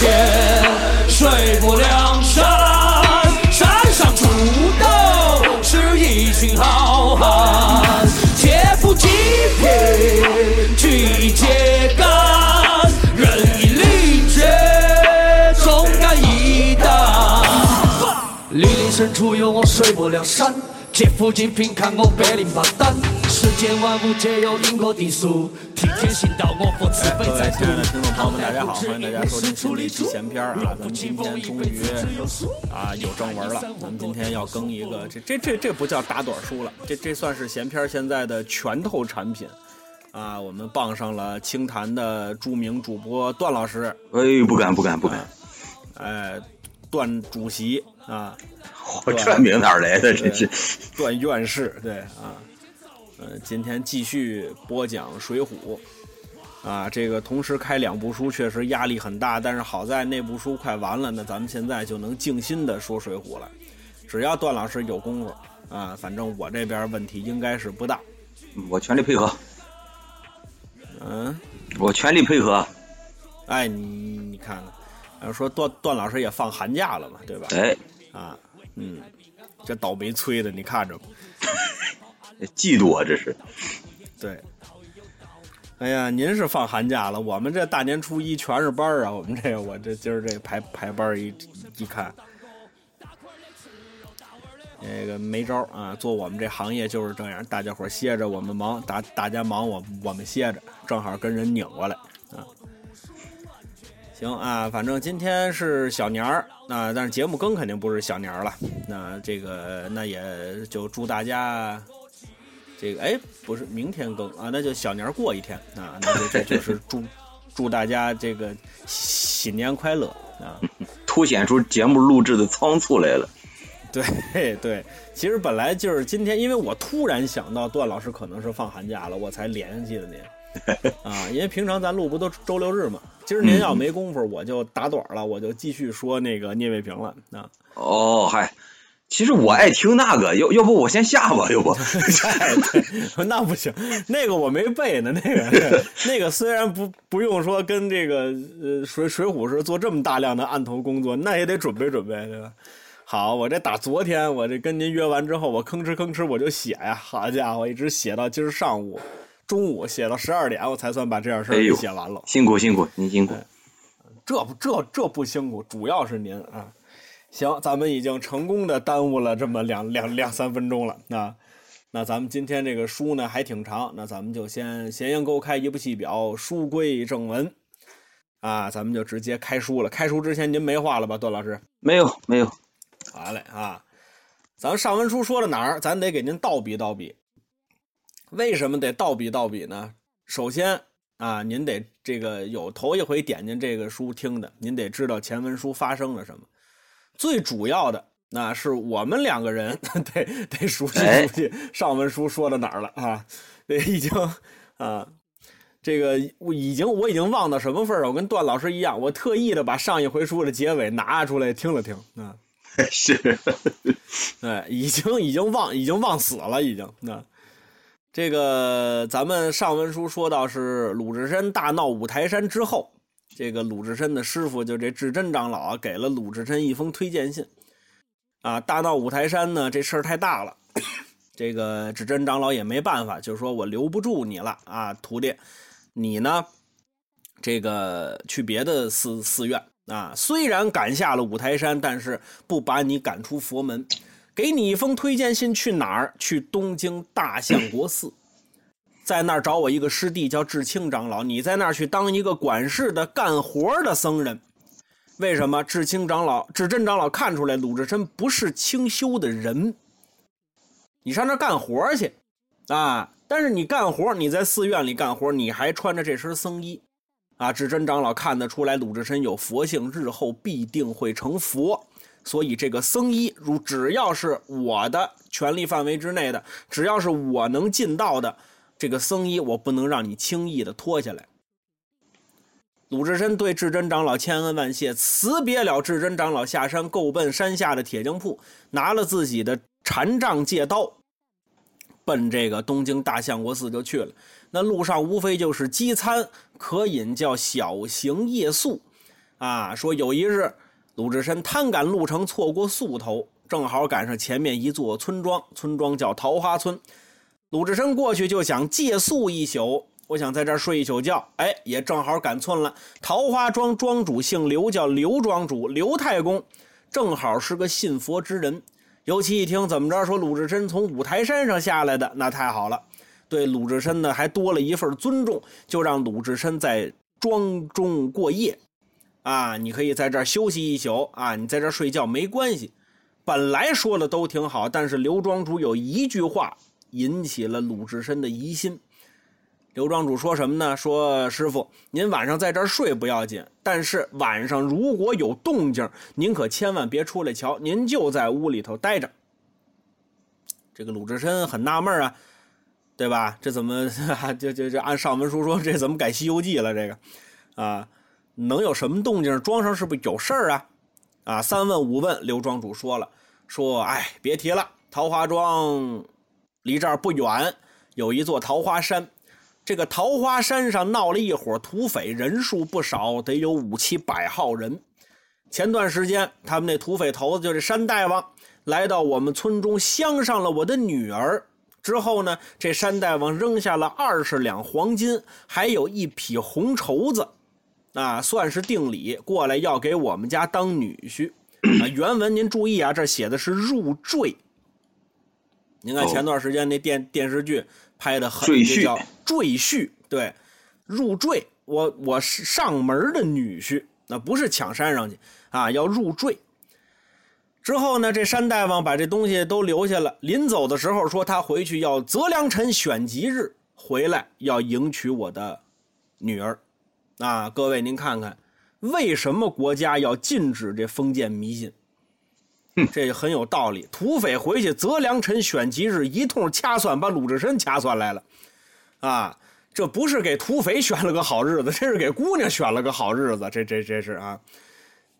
说从前水泊梁山，山上出的是一群好汉，劫富济贫去揭竿，人以礼节忠肝义胆。莅临深处有我水泊梁山，劫富济贫看我百灵巴胆。世间万物皆有因果定数，各位在亲爱的度听众朋友们，大家好，欢迎大家收听新的一期闲篇儿啊！咱们今天终于啊有正文了，咱们今天要更一个，这这这这不叫打盹书了，这这算是闲篇现在的拳头产品啊！我们傍上了清谈的著名主播段老师，哎，不敢不敢不敢，哎，段主席啊，我这名哪来的？这是段院士，对啊，呃，今天继续播讲《水浒》，啊，这个同时开两部书确实压力很大，但是好在那部书快完了，那咱们现在就能静心的说《水浒》了。只要段老师有功夫啊，反正我这边问题应该是不大。我全力配合，嗯，我全力配合。哎，你你看看，呃，说段段老师也放寒假了嘛，对吧？哎，啊，嗯，这倒霉催的，你看着吧。嫉妒啊，这是。对，哎呀，您是放寒假了，我们这大年初一全是班儿啊！我们这，我这今儿这排排班一一看，那个没招啊，做我们这行业就是这样，大家伙歇着我们忙，大大家忙我我们歇着，正好跟人拧过来啊。行啊，反正今天是小年儿啊，但是节目更肯定不是小年儿了。那这个那也就祝大家这个哎，不是明天更啊，那就小年儿过一天啊，那就这就是祝祝大家这个新年快乐啊！凸显出节目录制的仓促来了。对对，其实本来就是今天，因为我突然想到段老师可能是放寒假了，我才联系的您 啊，因为平常咱录不都周六日嘛，今儿您要没工夫，我就打盹儿了，我就继续说那个聂卫平了啊。哦，嗨，其实我爱听那个，要要不我先下吧，要不？哎，对，那不行，那个我没背呢。那个，那个虽然不不用说跟这个呃水水浒是做这么大量的案头工作，那也得准备准备，对吧？好，我这打昨天我这跟您约完之后，我吭哧吭哧我就写呀，好家伙，一直写到今儿上午、中午，写到十二点，我才算把这件事儿写完了。辛苦辛苦，您辛苦。这不这这不辛苦，主要是您啊。行，咱们已经成功的耽误了这么两两两三分钟了。那那咱们今天这个书呢还挺长，那咱们就先闲言勾开，一部戏表，书归正文啊，咱们就直接开书了。开书之前您没话了吧，段老师？没有没有，好嘞啊，咱上文书说到哪儿，咱得给您倒笔倒笔。为什么得倒笔倒笔呢？首先啊，您得这个有头一回点进这个书听的，您得知道前文书发生了什么。最主要的，那是我们两个人 得得熟悉哎熟悉上文书说到哪儿了啊？这已经啊，这个我已经我已经忘到什么份儿了。我跟段老师一样，我特意的把上一回书的结尾拿出来听了听啊。是哎，已经已经忘已经忘死了，已经那。这个咱们上文书说到是鲁智深大闹五台山之后，这个鲁智深的师傅就这智真长老啊，给了鲁智深一封推荐信。啊，大闹五台山呢，这事儿太大了，这个智真长老也没办法，就是说我留不住你了啊，徒弟，你呢，这个去别的寺寺院啊，虽然赶下了五台山，但是不把你赶出佛门。给你一封推荐信，去哪儿？去东京大相国寺，在那儿找我一个师弟叫智清长老，你在那儿去当一个管事的、干活的僧人。为什么？智清长老、智真长老看出来鲁智深不是清修的人，你上那儿干活去啊！但是你干活，你在寺院里干活，你还穿着这身僧衣啊！智真长老看得出来鲁智深有佛性，日后必定会成佛。所以这个僧衣，如只要是我的权力范围之内的，只要是我能尽到的，这个僧衣我不能让你轻易的脱下来。鲁智深对智真长老千恩万谢，辞别了智真长老，下山够奔山下的铁匠铺，拿了自己的禅杖戒刀，奔这个东京大相国寺就去了。那路上无非就是饥餐可饮，叫小行夜宿。啊，说有一日，鲁智深贪赶路程，错过宿头，正好赶上前面一座村庄，村庄叫桃花村。鲁智深过去就想借宿一宿，我想在这儿睡一宿觉。哎，也正好赶村了。桃花庄庄主姓刘，叫刘庄主，刘太公，正好是个信佛之人。尤其一听怎么着，说鲁智深从五台山上下来的，那太好了。对鲁智深呢，还多了一份尊重，就让鲁智深在庄中过夜。啊，你可以在这儿休息一宿啊，你在这儿睡觉没关系。本来说的都挺好，但是刘庄主有一句话引起了鲁智深的疑心。刘庄主说什么呢？说师傅，您晚上在这儿睡不要紧，但是晚上如果有动静，您可千万别出来瞧，您就在屋里头待着。这个鲁智深很纳闷啊，对吧？这怎么就就就按上文书说，这怎么改《西游记》了？这个啊。能有什么动静？庄上是不是有事儿啊？啊，三问五问，刘庄主说了，说，哎，别提了，桃花庄离这儿不远，有一座桃花山，这个桃花山上闹了一伙土匪，人数不少，得有五七百号人。前段时间，他们那土匪头子就是山大王，来到我们村中，相上了我的女儿。之后呢，这山大王扔下了二十两黄金，还有一匹红绸子。啊，算是定礼过来要给我们家当女婿啊。原文您注意啊，这写的是入赘。您看前段时间那电电视剧拍的很，这叫赘婿，对，入赘。我我是上门的女婿，那不是抢山上去啊，要入赘。之后呢，这山大王把这东西都留下了，临走的时候说他回去要择良辰选吉日回来，要迎娶我的女儿。啊，各位您看看，为什么国家要禁止这封建迷信？这很有道理。土匪回去择良辰选吉日，一通掐算，把鲁智深掐算来了。啊，这不是给土匪选了个好日子，这是给姑娘选了个好日子。这这这是啊，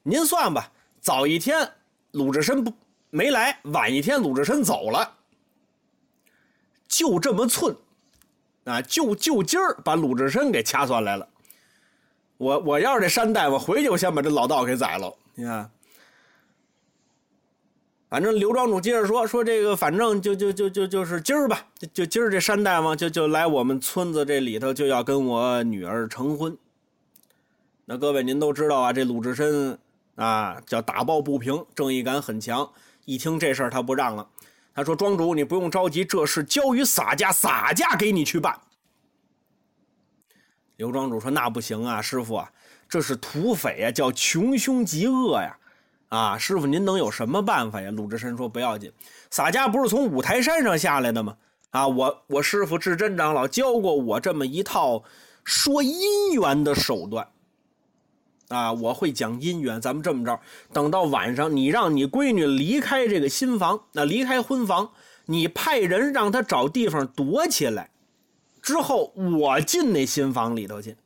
您算吧，早一天鲁智深不没来，晚一天鲁智深走了，就这么寸，啊，就就今儿把鲁智深给掐算来了。我我要是这山大夫回去，我先把这老道给宰了。你看，反正刘庄主接着说说这个，反正就就就就就是今儿吧，就就今儿这山大王就就来我们村子这里头，就要跟我女儿成婚。那各位您都知道啊，这鲁智深啊叫打抱不平，正义感很强。一听这事儿，他不让了，他说：“庄主，你不用着急，这事交于洒家，洒家给你去办。”刘庄主说：“那不行啊，师傅啊，这是土匪啊，叫穷凶极恶呀！啊师傅您能有什么办法呀？”鲁智深说：“不要紧，洒家不是从五台山上下来的吗？啊，我我师傅智真长老教过我这么一套说姻缘的手段。啊，我会讲姻缘。咱们这么着，等到晚上，你让你闺女离开这个新房，那离开婚房，你派人让她找地方躲起来。”之后我进那新房里头去，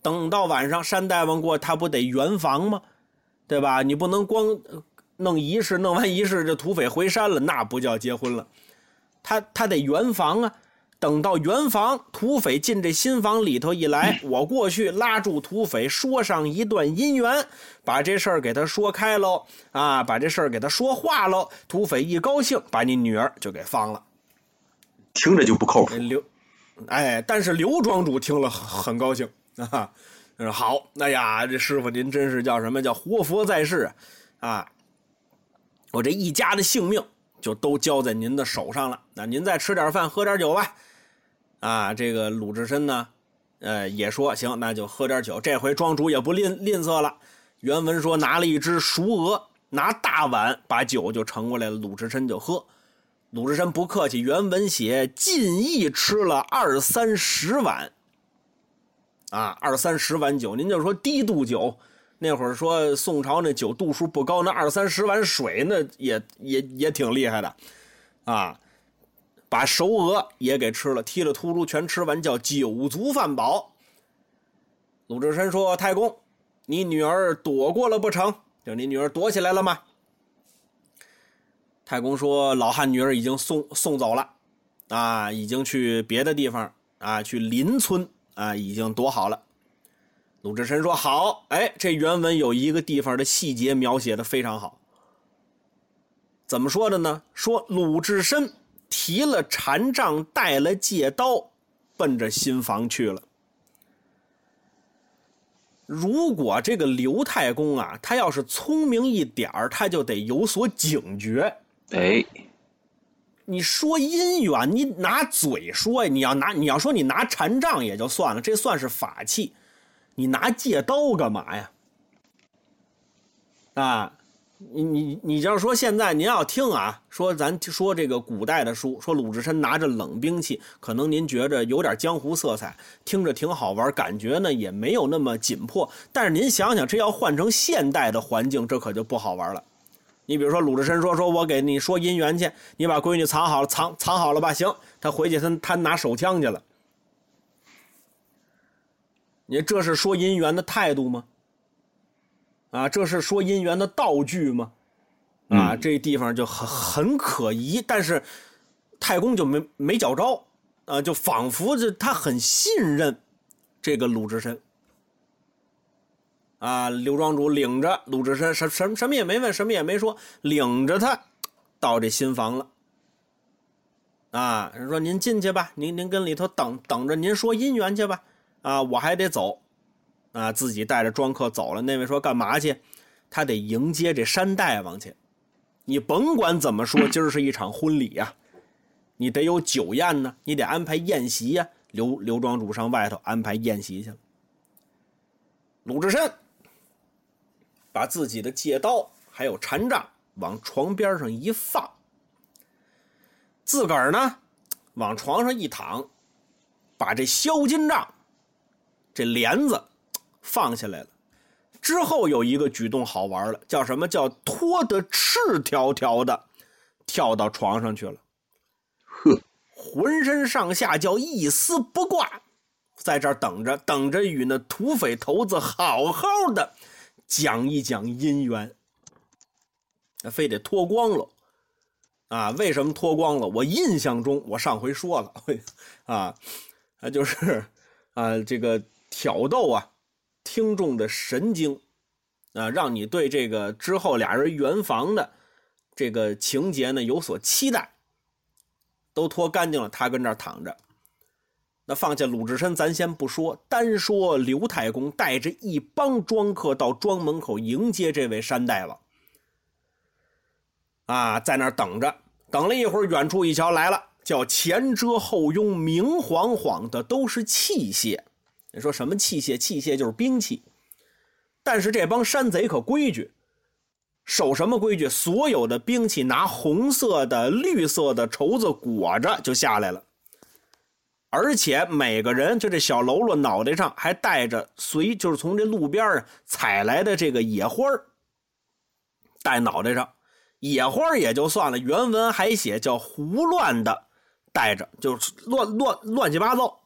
等到晚上山大王过，他不得圆房吗？对吧？你不能光弄仪式，弄完仪式这土匪回山了，那不叫结婚了。他他得圆房啊。等到圆房，土匪进这新房里头一来，我过去拉住土匪，说上一段姻缘，把这事儿给他说开喽啊，把这事儿给他说化喽。土匪一高兴，把你女儿就给放了。听着就不靠谱。刘。哎，但是刘庄主听了很高兴啊，说好，哎呀，这师傅您真是叫什么叫活佛在世啊！我这一家的性命就都交在您的手上了。那您再吃点饭，喝点酒吧。啊，这个鲁智深呢，呃，也说行，那就喝点酒。这回庄主也不吝吝啬了。原文说拿了一只熟鹅，拿大碗把酒就盛过来了，鲁智深就喝。鲁智深不客气，原文写尽意吃了二三十碗，啊，二三十碗酒，您就说低度酒，那会儿说宋朝那酒度数不高，那二三十碗水那也也也挺厉害的，啊，把熟鹅也给吃了，踢了秃噜全吃完，叫酒足饭饱。鲁智深说：“太公，你女儿躲过了不成？就你女儿躲起来了吗？”太公说：“老汉女儿已经送送走了，啊，已经去别的地方啊，去邻村啊，已经躲好了。”鲁智深说：“好，哎，这原文有一个地方的细节描写的非常好。怎么说的呢？说鲁智深提了禅杖，带了戒刀，奔着新房去了。如果这个刘太公啊，他要是聪明一点，他就得有所警觉。哎，你说姻缘，你拿嘴说呀，你要拿你要说你拿禅杖也就算了，这算是法器。”你拿戒刀干嘛呀？啊，你你你就是说现在您要听啊，说咱说这个古代的书，说鲁智深拿着冷兵器，可能您觉着有点江湖色彩，听着挺好玩，感觉呢也没有那么紧迫。但是您想想，这要换成现代的环境，这可就不好玩了。你比如说鲁智深说说我给你说姻缘去，你把闺女藏好了，藏藏好了吧？行，他回去他他拿手枪去了。你这是说姻缘的态度吗？啊，这是说姻缘的道具吗？啊，这地方就很很可疑。但是太公就没没觉着，啊，就仿佛就他很信任这个鲁智深。啊，刘庄主领着鲁智深，什什什么也没问，什么也没说，领着他到这新房了。啊，说您进去吧，您您跟里头等等着，您说姻缘去吧。啊，我还得走，啊，自己带着庄客走了。那位说干嘛去？他得迎接这山大王去。你甭管怎么说，今儿是一场婚礼呀，你得有酒宴呢，你得安排宴席呀。刘刘庄主上外头安排宴席去了。鲁智深把自己的戒刀还有禅杖往床边上一放，自个儿呢往床上一躺，把这销金杖。这帘子放下来了，之后有一个举动好玩了，叫什么叫脱得赤条条的，跳到床上去了。呵，浑身上下叫一丝不挂，在这儿等着，等着与那土匪头子好好的讲一讲姻缘。那非得脱光了啊？为什么脱光了？我印象中，我上回说了 啊，啊，就是啊，这个。挑逗啊，听众的神经，啊，让你对这个之后俩人圆房的这个情节呢有所期待。都脱干净了，他跟这儿躺着。那放下鲁智深，咱先不说，单说刘太公带着一帮庄客到庄门口迎接这位山大王。啊，在那儿等着，等了一会儿，远处一瞧来了，叫前遮后拥，明晃晃的都是器械。你说什么器械？器械就是兵器。但是这帮山贼可规矩，守什么规矩？所有的兵器拿红色的、绿色的绸子裹着就下来了。而且每个人就这小喽啰脑袋上还带着随，就是从这路边啊采来的这个野花戴脑袋上。野花也就算了，原文还写叫胡乱的带着，就是乱乱乱七八糟。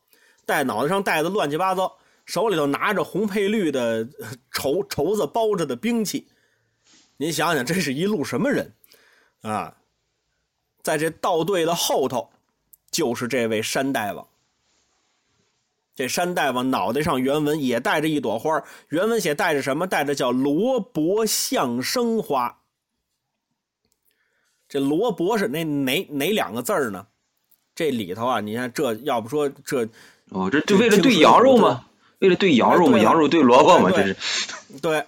戴脑袋上戴的乱七八糟，手里头拿着红配绿的绸绸子包着的兵器，您想想，这是一路什么人啊？在这道队的后头，就是这位山大王。这山大王脑袋上原文也带着一朵花，原文写带着什么？带着叫罗伯相生花。这罗伯是哪哪哪两个字呢？这里头啊，你看这要不说这。哦，这就为了对羊肉吗？为了对羊肉吗？羊肉对萝卜吗？这是，对，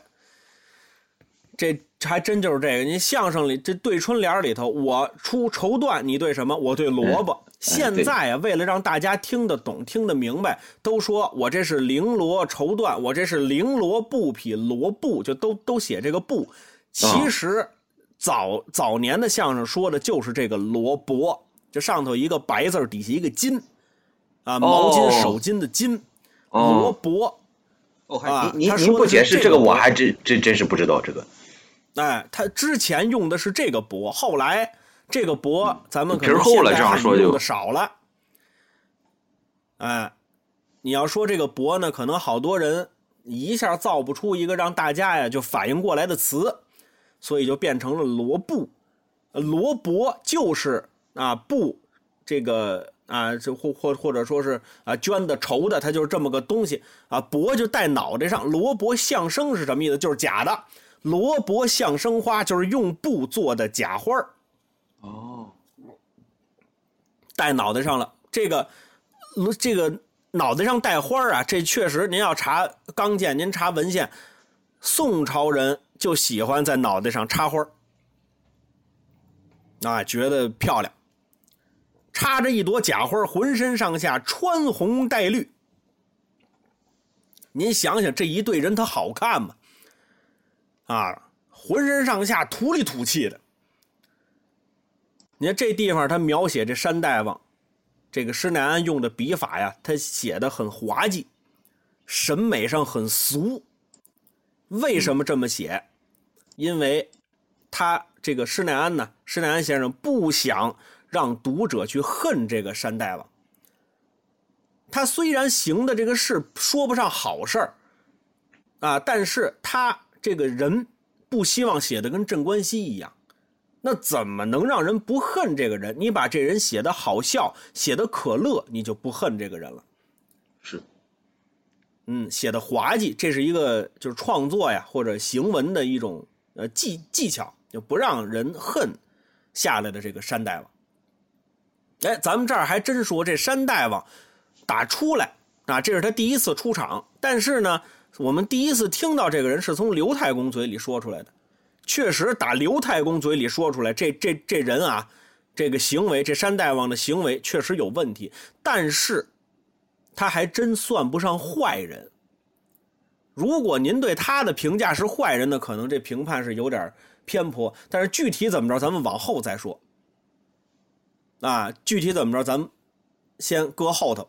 这还真就是这个。您相声里这对春联里头，我出绸缎，你对什么？我对萝卜。现在啊，为了让大家听得懂、听得明白，都说我这是绫罗绸缎，我这是绫罗布匹罗布，就都都写这个布。其实早早年的相声说的就是这个罗帛，就上头一个白字，底下一个金。啊，毛巾、手巾的巾，罗帛。哦，您您您不解释这个，我还真真真是不知道这个。哎，他之前用的是这个帛，后来这个帛咱们可能现在用的少了。哎，你要说这个帛呢，可能好多人一下造不出一个让大家呀就反应过来的词，所以就变成了罗布。罗帛就是啊布。这个啊，这或或或者说是啊捐的筹的，它就是这么个东西啊。帛就戴脑袋上，罗帛相生是什么意思？就是假的。罗帛相生花就是用布做的假花哦，戴脑袋上了。这个这个脑袋上戴花啊，这确实您要查刚健，您查文献，宋朝人就喜欢在脑袋上插花啊，觉得漂亮。插着一朵假花，浑身上下穿红带绿。您想想，这一对人他好看吗？啊，浑身上下土里土气的。你看这地方，他描写这山大王，这个施耐庵用的笔法呀，他写的很滑稽，审美上很俗。为什么这么写？因为他这个施耐庵呢，施耐庵先生不想让读者去恨这个山大王。他虽然行的这个事说不上好事儿，啊，但是他。这个人不希望写的跟镇关西一样，那怎么能让人不恨这个人？你把这人写的好笑，写的可乐，你就不恨这个人了。是，嗯，写的滑稽，这是一个就是创作呀或者行文的一种呃技技巧，就不让人恨下来的这个山大王。哎，咱们这儿还真说这山大王打出来啊，这是他第一次出场，但是呢。我们第一次听到这个人是从刘太公嘴里说出来的，确实打刘太公嘴里说出来，这这这人啊，这个行为，这山大王的行为确实有问题，但是他还真算不上坏人。如果您对他的评价是坏人呢，可能这评判是有点偏颇，但是具体怎么着，咱们往后再说。啊，具体怎么着，咱们先搁后头。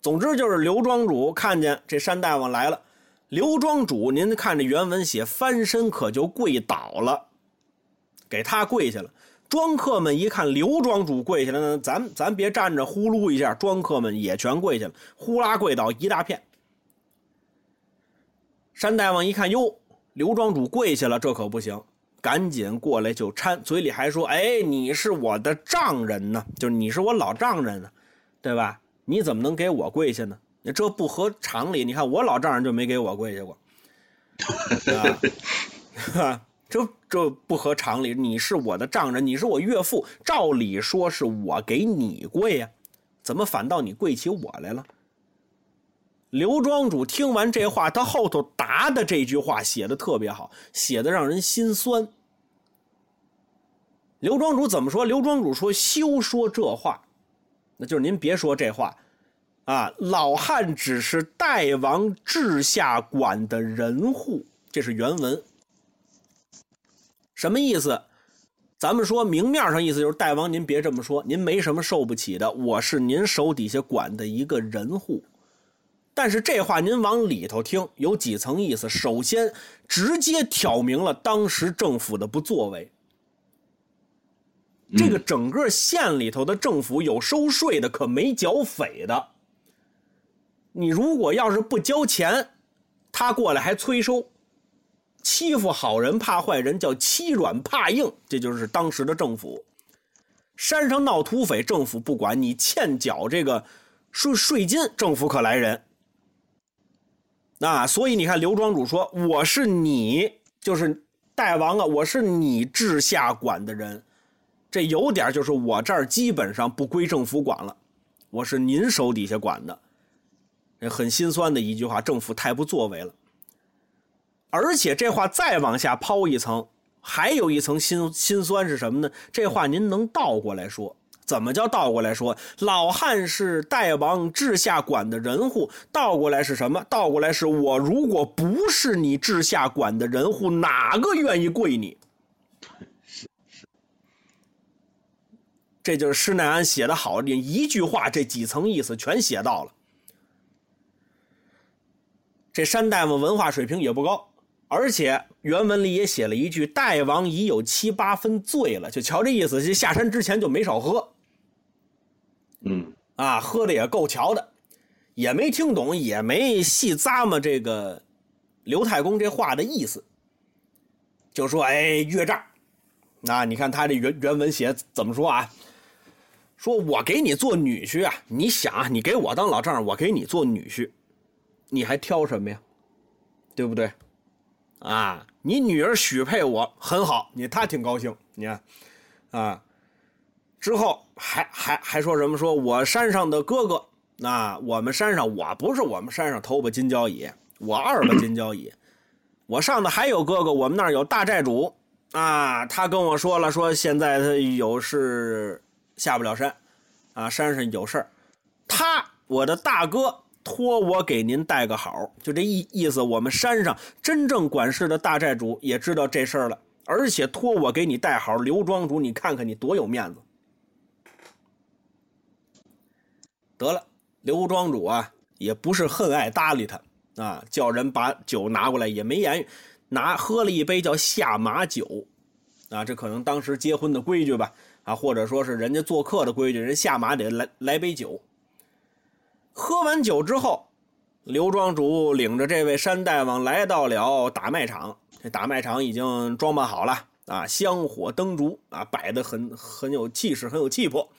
总之就是刘庄主看见这山大王来了。刘庄主，您看这原文写翻身可就跪倒了，给他跪下了。庄客们一看刘庄主跪下了，那咱咱别站着呼噜一下，庄客们也全跪下了，呼啦跪倒一大片。山大王一看，哟，刘庄主跪下了，这可不行，赶紧过来就搀，嘴里还说：“哎，你是我的丈人呢，就是你是我老丈人呢，对吧？你怎么能给我跪下呢？”这不合常理，你看我老丈人就没给我跪下过，啊，这这不合常理。你是我的丈人，你是我岳父，照理说是我给你跪呀，怎么反倒你跪起我来了？刘庄主听完这话，他后头答的这句话写的特别好，写的让人心酸。刘庄主怎么说？刘庄主说：“休说这话，那就是您别说这话。”啊，老汉只是代王治下管的人户，这是原文。什么意思？咱们说明面上意思就是代王，您别这么说，您没什么受不起的，我是您手底下管的一个人户。但是这话您往里头听，有几层意思。首先，直接挑明了当时政府的不作为。这个整个县里头的政府有收税的，可没剿匪的。你如果要是不交钱，他过来还催收，欺负好人怕坏人，叫欺软怕硬，这就是当时的政府。山上闹土匪，政府不管你欠缴这个税税金，政府可来人。那所以你看，刘庄主说：“我是你，就是大王啊，我是你治下管的人。”这有点就是我这儿基本上不归政府管了，我是您手底下管的。很心酸的一句话，政府太不作为了。而且这话再往下抛一层，还有一层心心酸是什么呢？这话您能倒过来说？怎么叫倒过来说？老汉是代王治下管的人户，倒过来是什么？倒过来是我如果不是你治下管的人户，哪个愿意跪你？是是，这就是施耐庵写的好，你一句话这几层意思全写到了。这山大夫文化水平也不高，而且原文里也写了一句：“大王已有七八分醉了。”就瞧这意思，这下山之前就没少喝。嗯，啊，喝的也够瞧的，也没听懂，也没细咂摸这个刘太公这话的意思，就说：“哎，岳丈，那你看他这原原文写怎么说啊？说我给你做女婿啊，你想啊，你给我当老丈人，我给你做女婿，你还挑什么呀？对不对？啊，你女儿许配我很好，你他挺高兴，你看，啊，之后还还还说什么？说我山上的哥哥，那我们山上我不是我们山上头把金交椅，我二把金交椅，我上的还有哥哥，我们那儿有大寨主啊，他跟我说了，说现在他有事下不了山，啊，山上有事儿，他我的大哥。托我给您带个好，就这意意思。我们山上真正管事的大寨主也知道这事儿了，而且托我给你带好。刘庄主，你看看你多有面子。得了，刘庄主啊，也不是恨爱搭理他啊，叫人把酒拿过来也没言语，拿喝了一杯叫下马酒，啊，这可能当时结婚的规矩吧，啊，或者说是人家做客的规矩，人下马得来来杯酒。喝完酒之后，刘庄主领着这位山大王来到了打卖场。这打卖场已经装扮好了啊，香火灯烛啊，摆的很很有气势，很有气魄。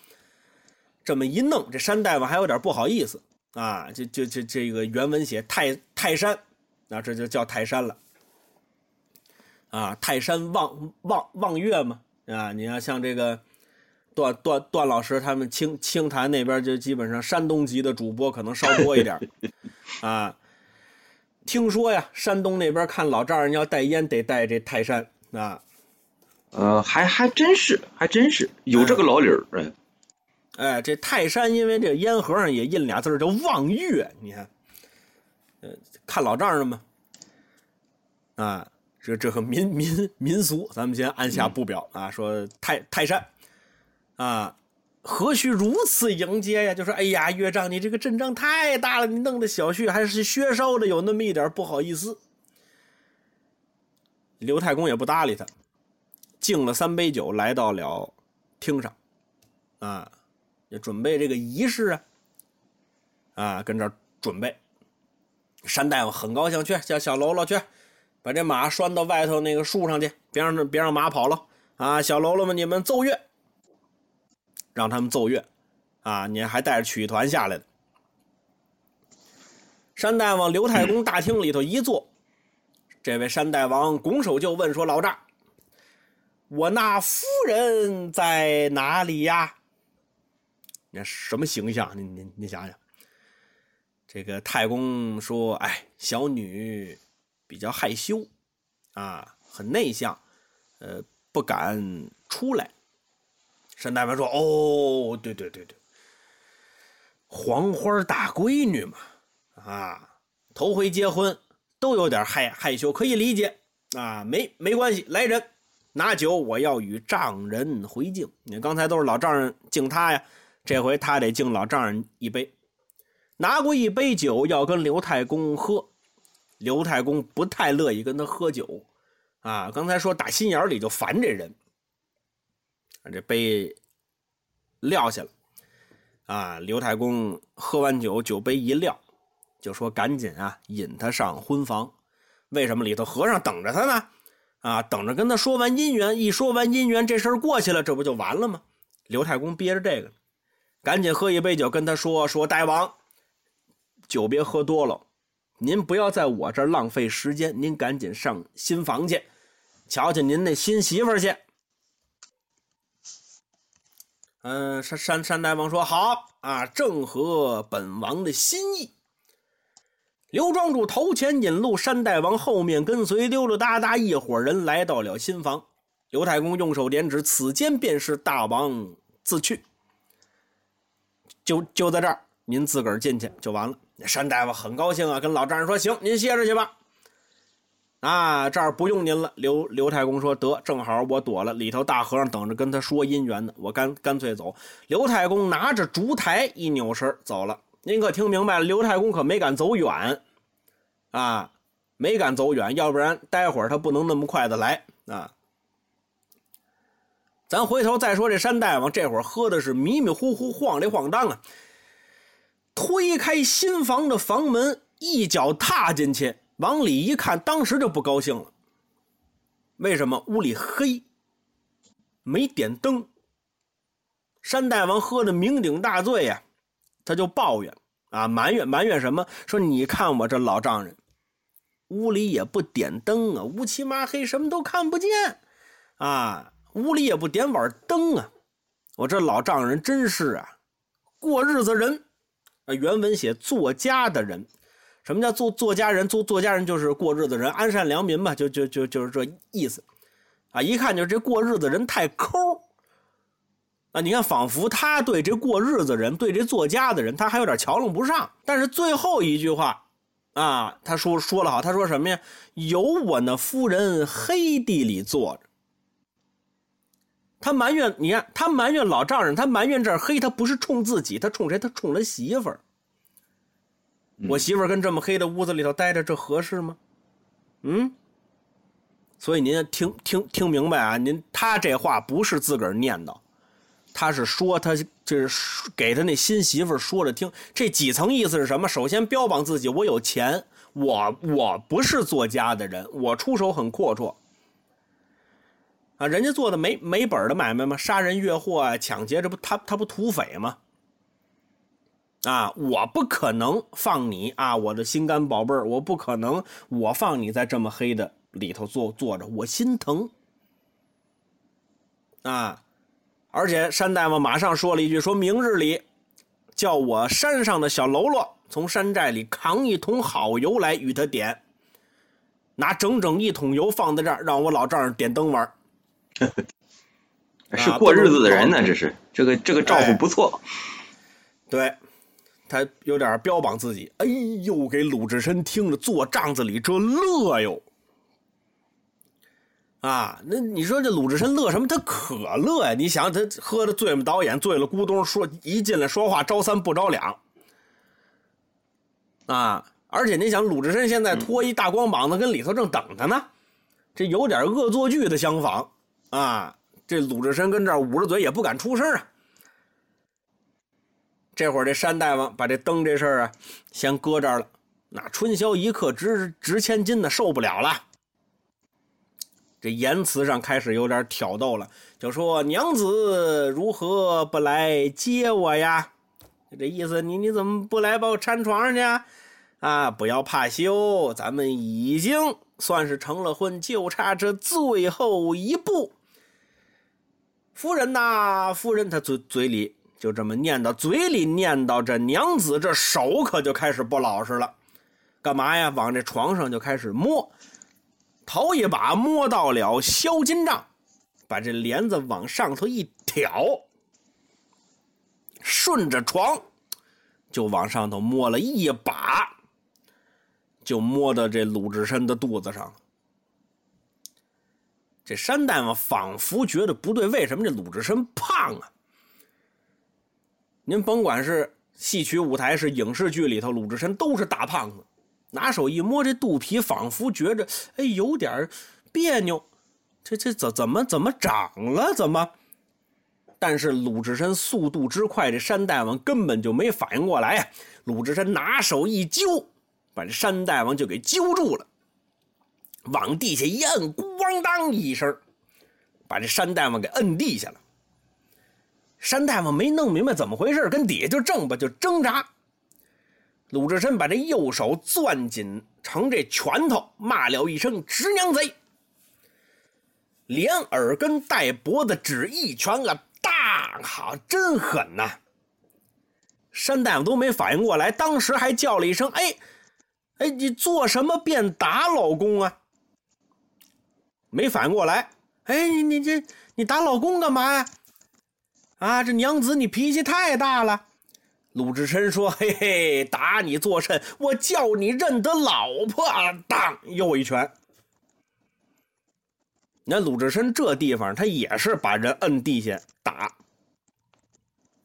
这么一弄，这山大王还有点不好意思啊，就就就这个原文写泰泰山，那这就叫泰山了啊，泰山望望望月嘛啊，你要像这个。段段段老师他们青青潭那边就基本上山东籍的主播可能稍多一点 啊。听说呀，山东那边看老丈人要带烟得带这泰山啊。呃，还还真是，还真是有这个老理儿。哎，哎，这泰山因为这烟盒上也印俩字叫望月，你看，呃，看老丈人嘛。啊，这这个民民民俗，咱们先按下不表啊。说泰泰山。啊，何须如此迎接呀？就说，哎呀，岳丈，你这个阵仗太大了，你弄得小婿还是削烧的，有那么一点不好意思。刘太公也不搭理他，敬了三杯酒，来到了厅上，啊，也准备这个仪式啊，啊，跟这准备。山大夫很高兴，去叫小喽啰去，把这马拴到外头那个树上去，别让别让马跑了啊！小喽啰们，你们奏乐。让他们奏乐，啊，你还带着曲艺团下来的。山大王刘太公大厅里头一坐，这位山大王拱手就问说：“老丈，我那夫人在哪里呀？”你看什么形象？你你你想想，这个太公说：“哎，小女比较害羞，啊，很内向，呃，不敢出来。”沈大王说：“哦，对对对对，黄花大闺女嘛，啊，头回结婚都有点害害羞，可以理解啊，没没关系，来人，拿酒，我要与丈人回敬。你刚才都是老丈人敬他呀，这回他得敬老丈人一杯。拿过一杯酒要跟刘太公喝，刘太公不太乐意跟他喝酒，啊，刚才说打心眼里就烦这人。”把这杯撂下了，啊！刘太公喝完酒，酒杯一撂，就说：“赶紧啊，引他上婚房。为什么里头和尚等着他呢？啊，等着跟他说完姻缘。一说完姻缘，这事儿过去了，这不就完了吗？”刘太公憋着这个，赶紧喝一杯酒，跟他说：“说大王，酒别喝多了，您不要在我这儿浪费时间，您赶紧上新房去，瞧瞧您那新媳妇去。”嗯，山山山大王说：“好啊，正合本王的心意。”刘庄主头前引路，山大王后面跟随，溜溜达达，一伙人来到了新房。刘太公用手点指：“此间便是大王自去。”就就在这儿，您自个儿进去就完了。山大王很高兴啊，跟老丈人说：“行，您歇着去吧。”啊，这儿不用您了。刘刘太公说：“得，正好我躲了，里头大和尚等着跟他说姻缘呢，我干干脆走。”刘太公拿着烛台一扭身走了。您可听明白了？刘太公可没敢走远，啊，没敢走远，要不然待会儿他不能那么快的来啊。咱回头再说这山大王，这会儿喝的是迷迷糊糊、晃里晃荡啊。推开新房的房门，一脚踏进去。往里一看，当时就不高兴了。为什么？屋里黑，没点灯。山大王喝的酩酊大醉呀，他就抱怨啊，埋怨埋怨什么？说你看我这老丈人，屋里也不点灯啊，乌漆麻黑，什么都看不见啊，屋里也不点碗灯啊，我这老丈人真是啊，过日子人啊。原文写作家的人，什么叫做作家人？做作家人就是过日子人，安善良民嘛，就就就就是这意思啊。一看就是这过日子人太抠。啊，你看，仿佛他对这过日子人，对这作家的人，他还有点瞧弄不上。但是最后一句话，啊，他说说了好，他说什么呀？有我那夫人黑地里坐着。他埋怨，你看，他埋怨老丈人，他埋怨这黑，他不是冲自己，他冲谁？他冲他媳妇儿。我媳妇跟这么黑的屋子里头待着，这合适吗？嗯。所以您听听听明白啊？您他这话不是自个儿念叨。他是说，他就是给他那新媳妇说着听。这几层意思是什么？首先标榜自己，我有钱，我我不是作家的人，我出手很阔绰。啊，人家做的没没本的买卖吗？杀人越货啊，抢劫，这不他他不土匪吗？啊，我不可能放你啊，我的心肝宝贝儿，我不可能，我放你在这么黑的里头坐坐着，我心疼。啊。而且山大王马上说了一句：“说明日里，叫我山上的小喽啰从山寨里扛一桶好油来与他点，拿整整一桶油放在这儿，让我老丈人点灯玩。是过日子的人呢，这是这个这个照顾不错。对，他有点标榜自己。哎呦，给鲁智深听着坐帐子里这乐哟。啊，那你说这鲁智深乐什么？他可乐呀！你想他喝的醉嘛导演醉了咕咚说一进来说话招三不着两，啊！而且你想鲁智深现在脱一大光膀子跟里头正等他呢，这有点恶作剧的相仿啊！这鲁智深跟这捂着嘴也不敢出声啊。这会儿这山大王把这灯这事儿啊先搁这儿了，那春宵一刻值值千金呢，受不了了。这言辞上开始有点挑逗了，就说娘子如何不来接我呀？这意思，你你怎么不来把我搀床上去？啊，啊不要怕羞，咱们已经算是成了婚，就差这最后一步。夫人呐，夫人，他嘴嘴里就这么念叨，嘴里念叨这娘子，这手可就开始不老实了，干嘛呀？往这床上就开始摸。头一把摸到了销金帐，把这帘子往上头一挑，顺着床就往上头摸了一把，就摸到这鲁智深的肚子上。这山大王仿佛觉得不对，为什么这鲁智深胖啊？您甭管是戏曲、舞台、是影视剧里头，鲁智深都是大胖子。拿手一摸这肚皮，仿佛觉着哎有点别扭，这这怎怎么怎么长了？怎么？但是鲁智深速度之快，这山大王根本就没反应过来呀！鲁智深拿手一揪，把这山大王就给揪住了，往地下一摁，咣当一声，把这山大王给摁地下了。山大王没弄明白怎么回事，跟底下就挣吧，就挣扎。鲁智深把这右手攥紧成这拳头，骂了一声“直娘贼”，连耳根带脖子只一拳啊！大，好，真狠呐！山大夫都没反应过来，当时还叫了一声：“哎，哎，你做什么便打老公啊？”没反应过来，哎，你你这你打老公干嘛呀？啊，这娘子你脾气太大了。鲁智深说：“嘿嘿，打你作甚？我叫你认得老婆。”当，又一拳。那鲁智深这地方，他也是把人摁地下打，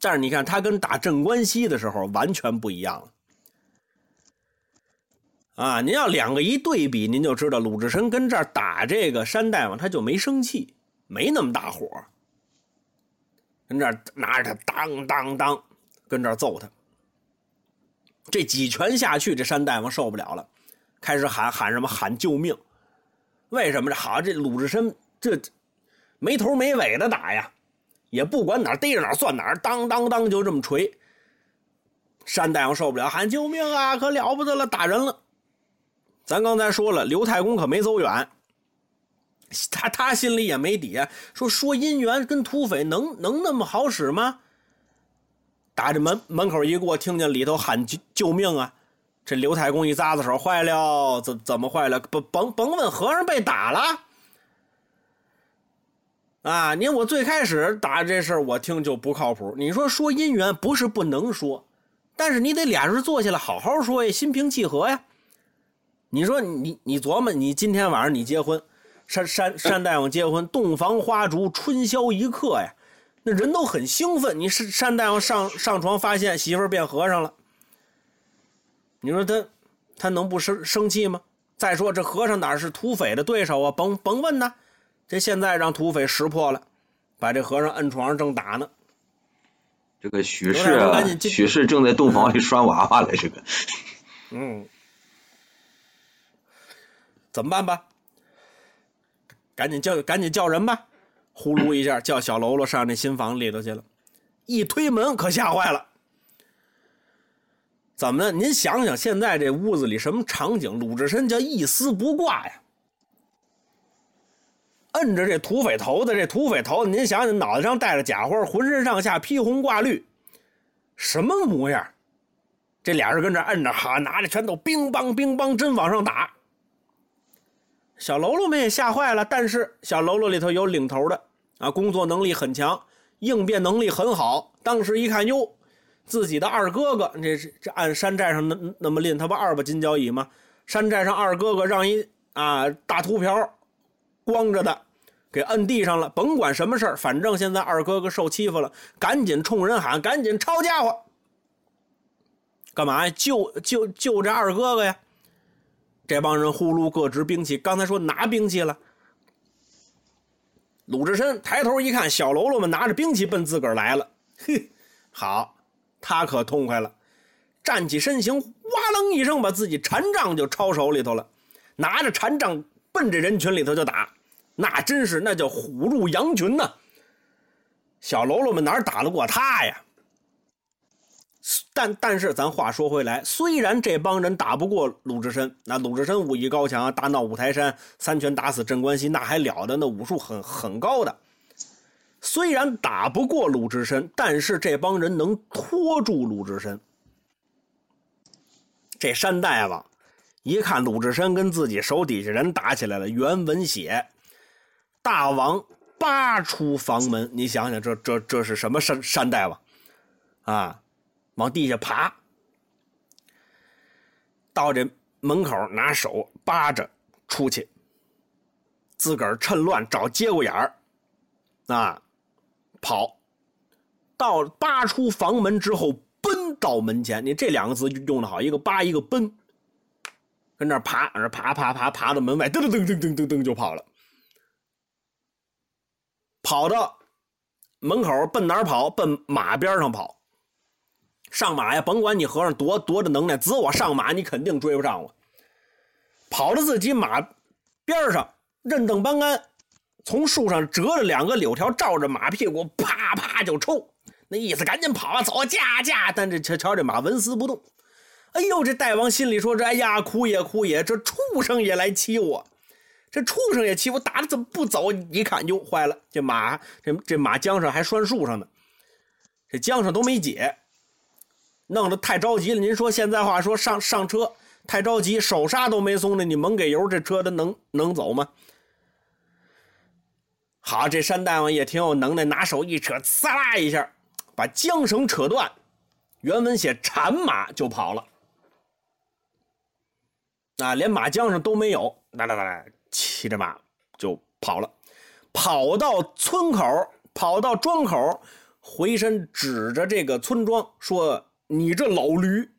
但是你看他跟打镇关西的时候完全不一样了。啊，您要两个一对比，您就知道鲁智深跟这儿打这个山大王，他就没生气，没那么大火，跟这拿着他当当当。跟这儿揍他，这几拳下去，这山大王受不了了，开始喊喊什么喊救命？为什么这好这鲁智深这没头没尾的打呀？也不管哪儿逮着哪儿算哪儿，当当当就这么锤。山大王受不了，喊救命啊！可了不得了，打人了。咱刚才说了，刘太公可没走远，他他心里也没底，说说姻缘跟土匪能能那么好使吗？打着门门口一过，听见里头喊救救命啊！这刘太公一咂子手，坏了，怎怎么坏了？甭甭甭问，和尚被打了。啊！您我最开始打这事儿，我听就不靠谱。你说说姻缘不是不能说，但是你得俩人坐下来好好说呀，心平气和呀。你说你你琢磨，你今天晚上你结婚，山山山大王结婚，洞房花烛，春宵一刻呀。那人都很兴奋，你是山大王上上床发现媳妇变和尚了，你说他他能不生生气吗？再说这和尚哪是土匪的对手啊？甭甭问呐，这现在让土匪识破了，把这和尚摁床上正打呢。这个许氏啊，许氏正在洞房里拴娃娃呢，这个，嗯，怎么办吧？赶紧叫赶紧叫人吧。呼噜一下，叫小喽啰上那新房里头去了。一推门，可吓坏了。怎么呢？您想想，现在这屋子里什么场景？鲁智深叫一丝不挂呀，摁着这土匪头子。这土匪头子，您想想，脑袋上戴着假花，浑身上下披红挂绿，什么模样？这俩人跟这摁着，哈，拿着拳头，乒乓乒乓，真往上打。小喽啰们也吓坏了，但是小喽啰里头有领头的啊，工作能力很强，应变能力很好。当时一看，哟，自己的二哥哥，这是这按山寨上那那么拎，他不二把金交椅吗？山寨上二哥哥让一啊大秃瓢，光着的，给摁地上了。甭管什么事反正现在二哥哥受欺负了，赶紧冲人喊：“赶紧抄家伙！”干嘛呀？救救救这二哥哥呀！这帮人呼噜各执兵器，刚才说拿兵器了。鲁智深抬头一看，小喽啰们拿着兵器奔自个儿来了。嘿，好，他可痛快了，站起身形，哇楞一声，把自己禅杖就抄手里头了，拿着禅杖奔这人群里头就打。那真是那叫虎入羊群呐！小喽啰们哪打得过他呀？但但是咱话说回来，虽然这帮人打不过鲁智深，那鲁智深武艺高强，大闹五台山三拳打死镇关西，那还了得，那武术很很高的。虽然打不过鲁智深，但是这帮人能拖住鲁智深。这山大王一看鲁智深跟自己手底下人打起来了，原文写：大王八出房门，你想想，这这这是什么山山大王啊？往地下爬，到这门口拿手扒着出去，自个儿趁乱找节骨眼儿，啊，跑到扒出房门之后，奔到门前。你这两个字用的好，一个扒，一个奔，跟那爬，那爬爬爬爬到门外，噔噔噔噔噔噔噔就跑了，跑到门口奔哪儿跑？奔马边上跑。上马呀！甭管你和尚多多的能耐，只我上马，你肯定追不上我。跑到自己马边上，认凳搬鞍，从树上折了两个柳条，照着马屁股啪啪就抽。那意思赶紧跑啊，走驾驾！但这瞧瞧这马纹丝不动。哎呦，这大王心里说：这哎呀，哭也哭也，这畜生也来欺我，这畜生也欺我，打的怎么不走？一看哟，坏了，这马这这马缰绳还拴树上呢，这缰绳都没解。弄得太着急了，您说现在话说上上车太着急，手刹都没松呢，你猛给油，这车它能能走吗？好，这山大王也挺有能耐，拿手一扯，呲啦一下把缰绳扯断，原文写缠马就跑了，啊，连马缰绳都没有，来来来来，骑着马就跑了，跑到村口，跑到庄口，回身指着这个村庄说。你这老驴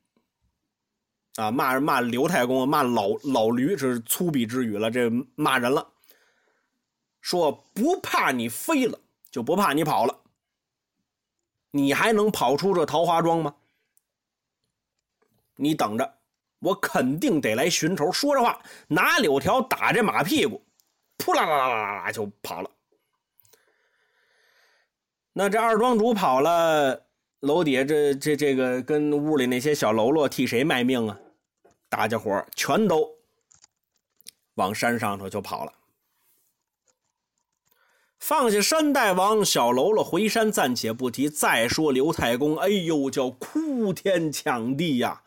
啊！骂骂刘太公，骂老老驴，这是粗鄙之语了。这骂人了，说不怕你飞了，就不怕你跑了。你还能跑出这桃花庄吗？你等着，我肯定得来寻仇。说着话，拿柳条打这马屁股，扑啦啦啦啦啦就跑了。那这二庄主跑了，楼底下这这这个跟屋里那些小喽啰替谁卖命啊？大家伙全都往山上头就跑了。放下山大王，小喽啰回山暂且不提。再说刘太公，哎呦，叫哭天抢地呀！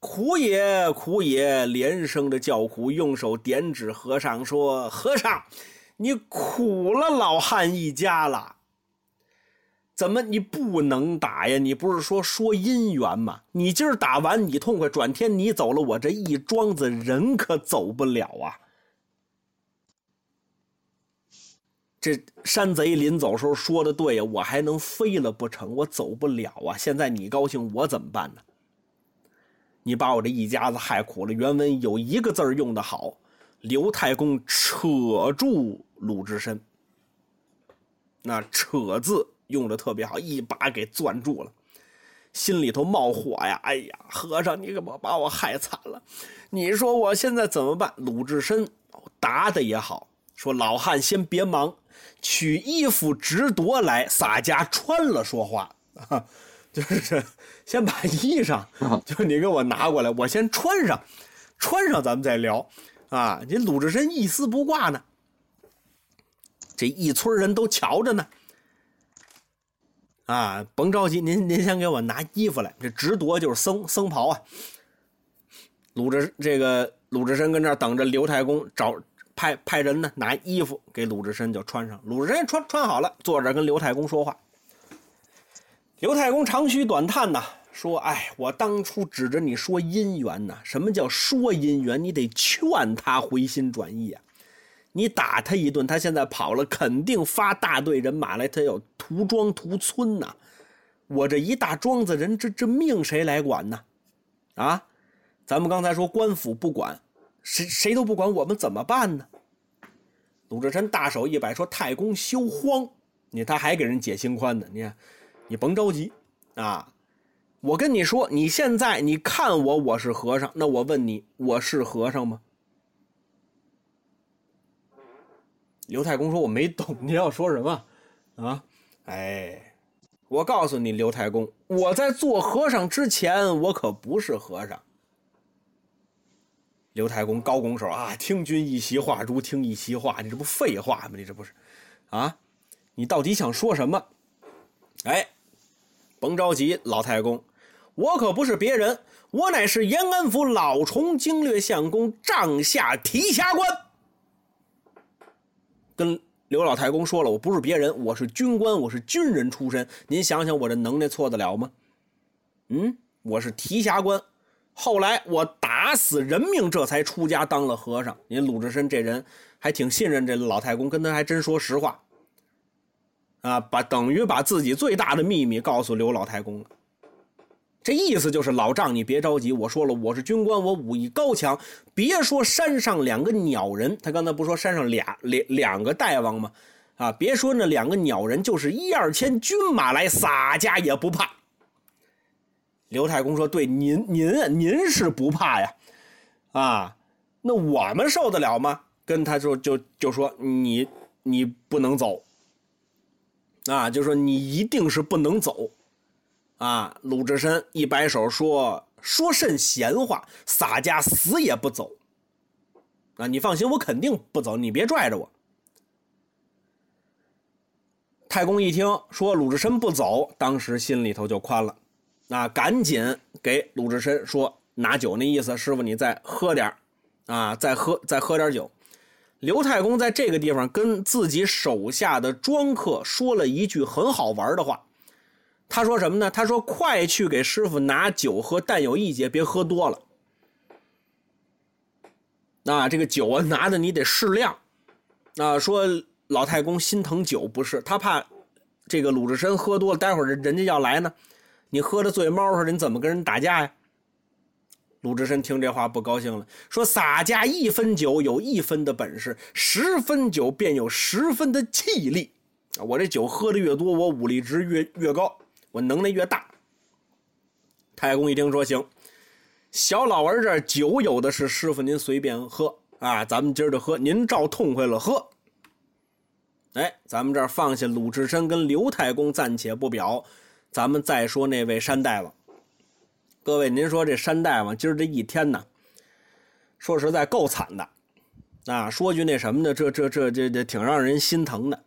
苦也苦也，连声的叫苦，用手点指和尚说：“和尚，你苦了老汉一家了。怎么你不能打呀？你不是说说姻缘吗？你今儿打完你痛快，转天你走了，我这一庄子人可走不了啊！这山贼临走时候说的对呀，我还能飞了不成？我走不了啊！现在你高兴，我怎么办呢？”你把我这一家子害苦了。原文有一个字用的好，刘太公扯住鲁智深。那“扯”字用的特别好，一把给攥住了，心里头冒火呀！哎呀，和尚，你可把把我害惨了！你说我现在怎么办？鲁智深答的也好，说老汉先别忙，取衣服直夺来，洒家穿了说话啊。就是先把衣裳，就你给我拿过来，我先穿上，穿上咱们再聊，啊，你鲁智深一丝不挂呢，这一村人都瞧着呢，啊，甭着急，您您先给我拿衣服来，这直夺就是僧僧袍啊。鲁智这个鲁智深跟这儿等着刘太公找派派人呢，拿衣服给鲁智深就穿上，鲁智深穿穿好了，坐这跟刘太公说话。刘太公长吁短叹呐，说：“哎，我当初指着你说姻缘呢。什么叫说姻缘？你得劝他回心转意啊！你打他一顿，他现在跑了，肯定发大队人马来，他要屠庄屠村呐。我这一大庄子人，这这命谁来管呢？啊，咱们刚才说官府不管，谁谁都不管，我们怎么办呢？”鲁智深大手一摆，说：“太公休慌，你他还给人解心宽呢，你看。”你甭着急，啊！我跟你说，你现在你看我，我是和尚，那我问你，我是和尚吗？刘太公说：“我没懂你要说什么啊？”哎，我告诉你，刘太公，我在做和尚之前，我可不是和尚。刘太公高拱手啊，听君一席话，如听一席话，你这不废话吗？你这不是啊？你到底想说什么？哎。甭着急，老太公，我可不是别人，我乃是延安府老崇经略相公帐下提辖官。跟刘老太公说了，我不是别人，我是军官，我是军人出身。您想想，我这能耐错得了吗？嗯，我是提辖官，后来我打死人命，这才出家当了和尚。您鲁智深这人还挺信任这老太公，跟他还真说实话。啊，把等于把自己最大的秘密告诉刘老太公了。这意思就是老丈，你别着急。我说了，我是军官，我武艺高强。别说山上两个鸟人，他刚才不说山上俩两两个大王吗？啊，别说那两个鸟人，就是一二千军马来洒家也不怕。刘太公说：“对，您您您是不怕呀，啊，那我们受得了吗？”跟他说就就说你你不能走。啊，就说你一定是不能走，啊！鲁智深一摆手说：“说甚闲话，洒家死也不走。”啊，你放心，我肯定不走，你别拽着我。太公一听说鲁智深不走，当时心里头就宽了，啊，赶紧给鲁智深说拿酒，那意思，师傅你再喝点啊，再喝再喝点酒。刘太公在这个地方跟自己手下的庄客说了一句很好玩的话，他说什么呢？他说：“快去给师傅拿酒喝，但有一节，别喝多了。那这个酒啊，拿的你得适量。啊，说老太公心疼酒不是，他怕这个鲁智深喝多了，待会儿人家要来呢，你喝的醉猫似的，你怎么跟人打架呀？”鲁智深听这话不高兴了，说：“洒家一分酒有一分的本事，十分酒便有十分的气力。我这酒喝的越多，我武力值越越高，我能耐越大。”太公一听说行，小老儿这酒有的是，师傅您随便喝啊，咱们今儿就喝，您照痛快了喝。哎，咱们这儿放下鲁智深跟刘太公暂且不表，咱们再说那位山大王。各位，您说这山大王今儿这一天呢，说实在够惨的，啊，说句那什么的，这这这这这挺让人心疼的。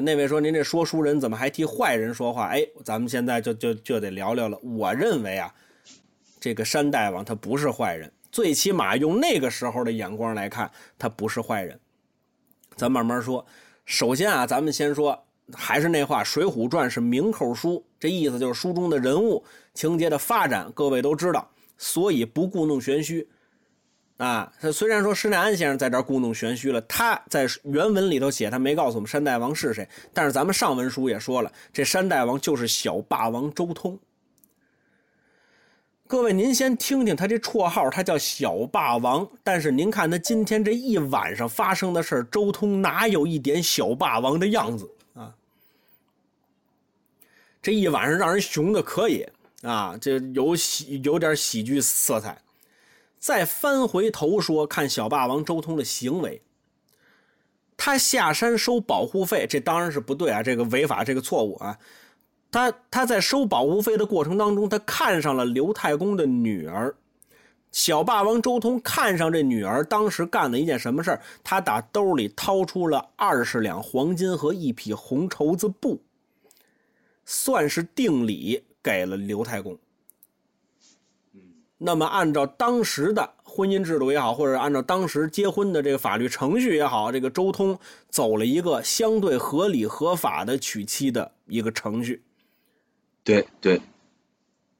那位说您这说书人怎么还替坏人说话？哎，咱们现在就就就得聊聊了。我认为啊，这个山大王他不是坏人，最起码用那个时候的眼光来看，他不是坏人。咱慢慢说。首先啊，咱们先说，还是那话，《水浒传》是名口书，这意思就是书中的人物情节的发展，各位都知道，所以不故弄玄虚。啊，他虽然说施耐庵先生在这故弄玄虚了，他在原文里头写他没告诉我们山大王是谁，但是咱们上文书也说了，这山大王就是小霸王周通。各位，您先听听他这绰号，他叫小霸王，但是您看他今天这一晚上发生的事周通哪有一点小霸王的样子啊？这一晚上让人熊的可以啊，这有喜有点喜剧色彩。再翻回头说，看小霸王周通的行为，他下山收保护费，这当然是不对啊，这个违法，这个错误啊。他他在收保护费的过程当中，他看上了刘太公的女儿。小霸王周通看上这女儿，当时干了一件什么事？他打兜里掏出了二十两黄金和一匹红绸子布，算是定礼给了刘太公。那么，按照当时的婚姻制度也好，或者按照当时结婚的这个法律程序也好，这个周通走了一个相对合理合法的娶妻的一个程序。对对，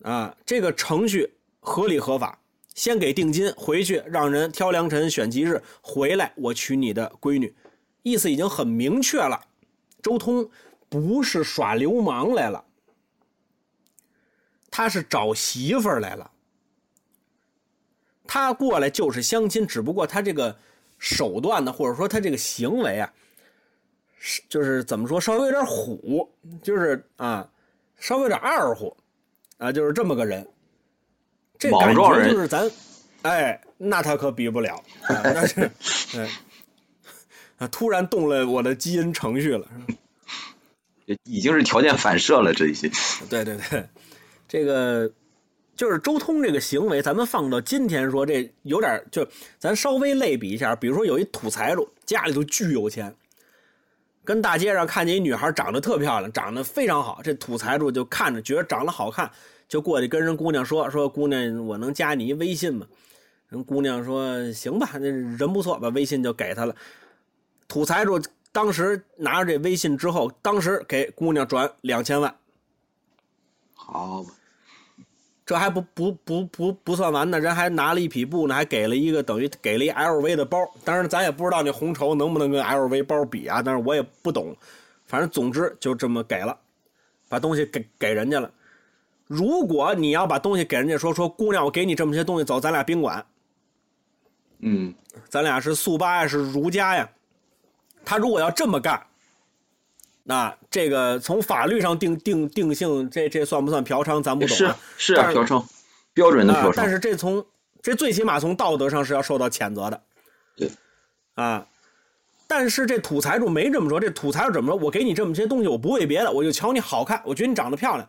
啊，这个程序合理合法，先给定金，回去让人挑良辰选吉日，回来我娶你的闺女，意思已经很明确了。周通不是耍流氓来了，他是找媳妇儿来了。他过来就是相亲，只不过他这个手段呢，或者说他这个行为啊，是就是怎么说，稍微有点虎，就是啊，稍微有点二乎，啊，就是这么个人。这感觉就是咱，哎，那他可比不了，啊、那是，哎，啊，突然动了我的基因程序了，已经是条件反射了，这些。对对对，这个。就是周通这个行为，咱们放到今天说，这有点就咱稍微类比一下，比如说有一土财主，家里头巨有钱，跟大街上看见一女孩长得特漂亮，长得非常好，这土财主就看着觉得长得好看，就过去跟人姑娘说说姑娘，我能加你一微信吗？人姑娘说行吧，那人不错，把微信就给他了。土财主当时拿着这微信之后，当时给姑娘转两千万，好吧。这还不不不不不算完呢，人还拿了一匹布呢，还给了一个等于给了一 LV 的包。当然，咱也不知道那红绸能不能跟 LV 包比啊，但是我也不懂。反正总之就这么给了，把东西给给人家了。如果你要把东西给人家，说说姑娘，我给你这么些东西，走，咱俩宾馆。嗯，咱俩是速八呀，是如家呀。他如果要这么干。那这个从法律上定定定性，这这算不算嫖娼？咱不懂。是是啊，嫖娼，标准的嫖娼。但是这从这最起码从道德上是要受到谴责的。对，啊，但是这土财主没这么说。这土财主怎么说？我给你这么些东西，我不为别的，我就瞧你好看，我觉得你长得漂亮，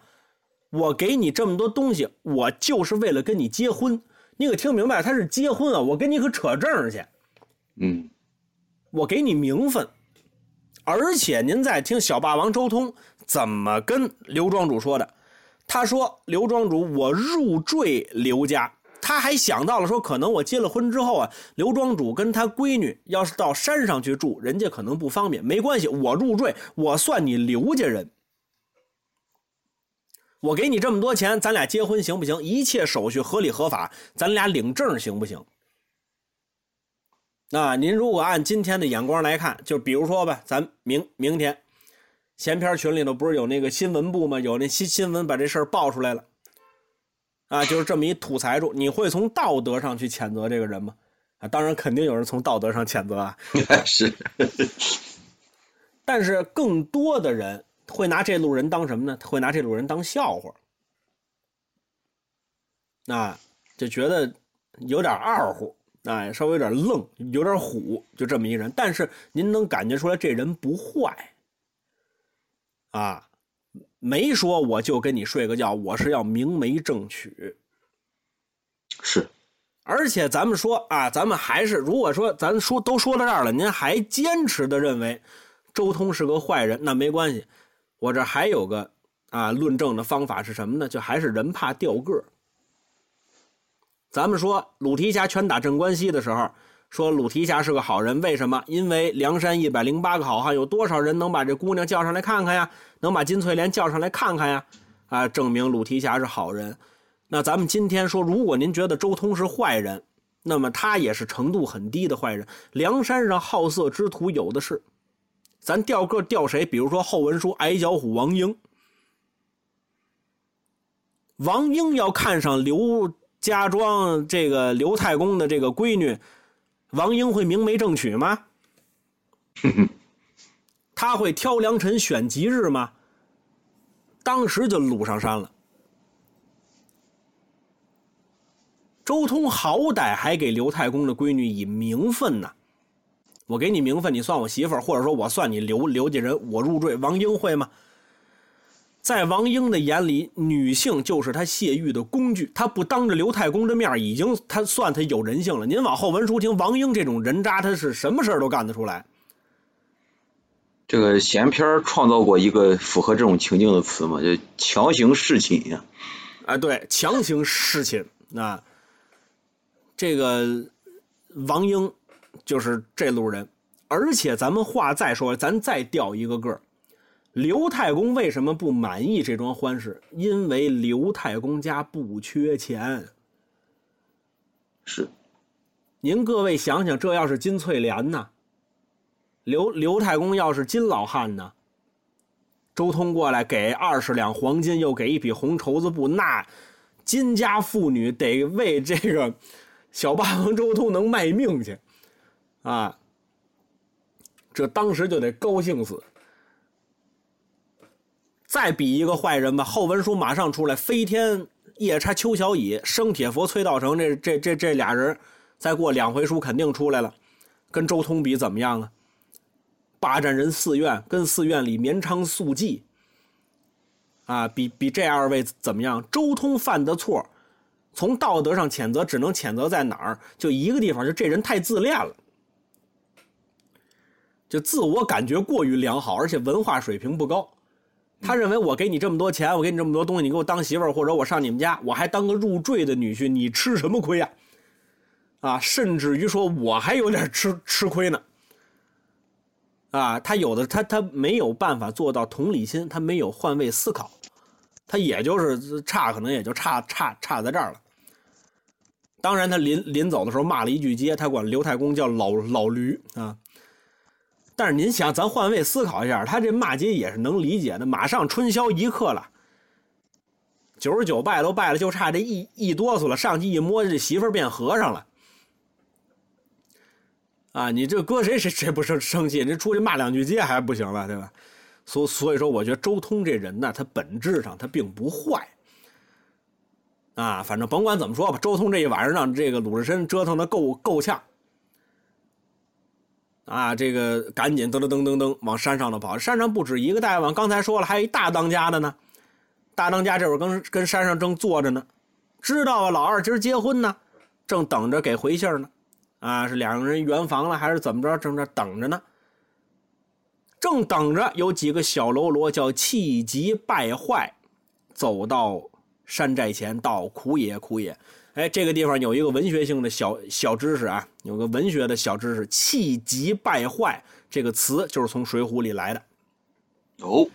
我给你这么多东西，我就是为了跟你结婚。你可听明白？他是结婚啊，我跟你可扯证去。嗯，我给你名分。而且您再听小霸王周通怎么跟刘庄主说的，他说：“刘庄主，我入赘刘家。”他还想到了说，可能我结了婚之后啊，刘庄主跟他闺女要是到山上去住，人家可能不方便。没关系，我入赘，我算你刘家人，我给你这么多钱，咱俩结婚行不行？一切手续合理合法，咱俩领证行不行？那您如果按今天的眼光来看，就比如说吧，咱明明天，闲篇群里头不是有那个新闻部吗？有那新新闻把这事儿爆出来了，啊，就是这么一土财主，你会从道德上去谴责这个人吗？啊，当然肯定有人从道德上谴责啊，是，但是更多的人会拿这路人当什么呢？会拿这路人当笑话，那就觉得有点二乎。哎，稍微有点愣，有点虎，就这么一人。但是您能感觉出来，这人不坏啊，没说我就跟你睡个觉，我是要明媒正娶。是，而且咱们说啊，咱们还是如果说咱说都说到这儿了，您还坚持的认为周通是个坏人，那没关系，我这还有个啊论证的方法是什么呢？就还是人怕掉个儿。咱们说鲁提辖拳打镇关西的时候，说鲁提辖是个好人，为什么？因为梁山一百零八个好汉，有多少人能把这姑娘叫上来看看呀？能把金翠莲叫上来看看呀？啊，证明鲁提辖是好人。那咱们今天说，如果您觉得周通是坏人，那么他也是程度很低的坏人。梁山上好色之徒有的是，咱调个调谁？比如说后文书矮脚虎王英，王英要看上刘。家庄这个刘太公的这个闺女王英会明媒正娶吗？他会挑良辰选吉日吗？当时就掳上山了。周通好歹还给刘太公的闺女以名分呢，我给你名分，你算我媳妇儿，或者说我算你刘刘家人，我入赘。王英会吗？在王英的眼里，女性就是他泄欲的工具。他不当着刘太公的面，已经他算他有人性了。您往后文书听，王英这种人渣，他是什么事都干得出来。这个闲篇创造过一个符合这种情境的词嘛？就强行侍寝呀。哎，对，强行侍寝啊。这个王英就是这路人，而且咱们话再说，咱再调一个个刘太公为什么不满意这桩婚事？因为刘太公家不缺钱。是，您各位想想，这要是金翠莲呢？刘刘太公要是金老汉呢？周通过来给二十两黄金，又给一匹红绸子布，那金家妇女得为这个小霸王周通能卖命去啊！这当时就得高兴死。再比一个坏人吧，后文书马上出来，飞天夜叉邱小乙、生铁佛崔道成，这这这这俩人，再过两回书肯定出来了，跟周通比怎么样啊？霸占人寺院，跟寺院里绵长宿妓，啊，比比这二位怎么样？周通犯的错，从道德上谴责，只能谴责在哪儿？就一个地方，就这人太自恋了，就自我感觉过于良好，而且文化水平不高。他认为我给你这么多钱，我给你这么多东西，你给我当媳妇儿，或者我上你们家，我还当个入赘的女婿，你吃什么亏呀？啊，甚至于说我还有点吃吃亏呢。啊，他有的他他没有办法做到同理心，他没有换位思考，他也就是差，可能也就差差差在这儿了。当然，他临临走的时候骂了一句街，他管刘太公叫老老驴啊。但是您想，咱换位思考一下，他这骂街也是能理解的。马上春宵一刻了，九十九拜都拜了，就差这一一哆嗦了，上去一摸，这媳妇变和尚了。啊，你这搁谁谁谁不生生气？你出去骂两句街还不行了，对吧？所所以说，我觉得周通这人呢，他本质上他并不坏。啊，反正甭管怎么说吧，周通这一晚上让这个鲁智深折腾的够够呛。啊，这个赶紧噔噔噔噔噔往山上头跑。山上不止一个大王，刚才说了，还有一大当家的呢。大当家这会儿跟跟山上正坐着呢，知道啊，老二今儿结婚呢，正等着给回信呢。啊，是两个人圆房了，还是怎么着？正这等着呢。正等着，有几个小喽啰叫气急败坏，走到山寨前，道：“苦也，苦也。”哎，这个地方有一个文学性的小小知识啊，有个文学的小知识，“气急败坏”这个词就是从《水浒》里来的。哦，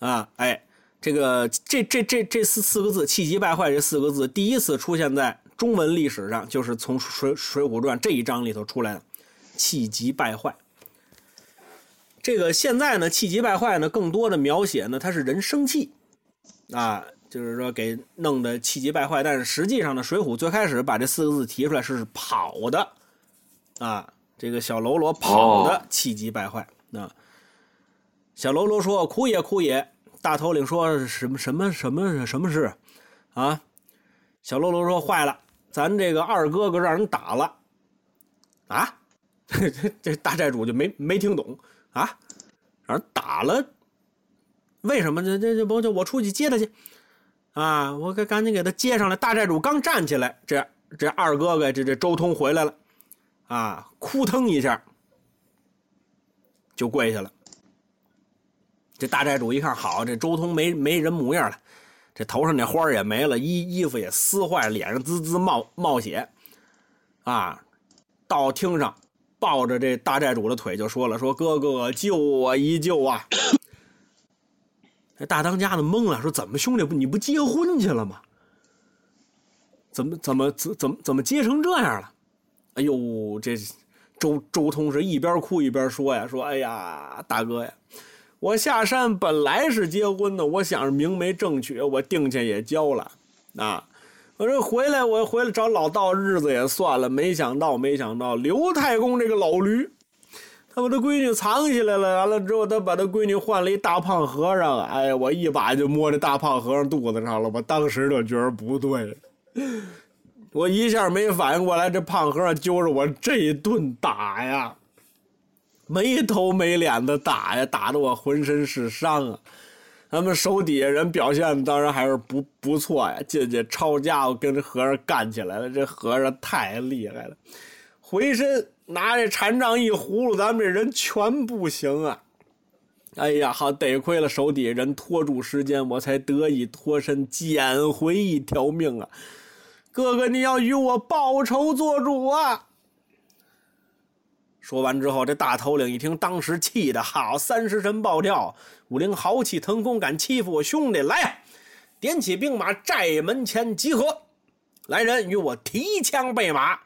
啊，哎，这个这这这这四四个字“气急败坏”这四个字，第一次出现在中文历史上，就是从《水水浒传》这一章里头出来的，“气急败坏”。这个现在呢，“气急败坏”呢，更多的描写呢，它是人生气啊。就是说，给弄得气急败坏，但是实际上呢，《水浒》最开始把这四个字提出来是跑的，啊，这个小喽啰跑的气急败坏啊。小喽啰说：“哭也，哭也。”大头领说：“什么什么什么什么事？”啊，小喽啰说：“坏了，咱这个二哥哥让人打了，啊，这这大寨主就没没听懂啊，让人打了，为什么这这这不就我出去接他去啊？我赶赶紧给他接上来。大寨主刚站起来，这这二哥哥这这周通回来了，啊，扑腾一下就跪下了。这大寨主一看，好，这周通没没人模样了，这头上那花也没了，衣衣服也撕坏了，脸上滋滋冒冒血，啊，到厅上抱着这大寨主的腿就说了：“说哥哥救我一救啊！”这大当家的懵了，说：“怎么兄弟不你不结婚去了吗？怎么怎么怎怎么怎么结成这样了？”哎呦，这周周通是一边哭一边说呀：“说哎呀，大哥呀。”我下山本来是结婚的，我想着明媒正娶，我定钱也交了，啊，我这回来我回来找老道日子也算了，没想到没想到刘太公这个老驴，他把他闺女藏起来了，完了之后他把他闺女换了一大胖和尚，哎呀，我一把就摸这大胖和尚肚子上了，我 当时就觉得不对，我一下没反应过来，这胖和尚揪着我这一顿打呀。没头没脸的打呀，打得我浑身是伤啊！他们手底下人表现当然还是不不错呀，进去抄家伙跟这和尚干起来了。这和尚太厉害了，回身拿这禅杖一葫芦，咱们这人全不行啊！哎呀，好得亏了手底下人拖住时间，我才得以脱身，捡回一条命啊！哥哥，你要与我报仇做主啊！说完之后，这大头领一听，当时气的好，三十神暴跳，武陵豪气腾空，敢欺负我兄弟，来呀！点起兵马，寨门前集合，来人与我提枪备马，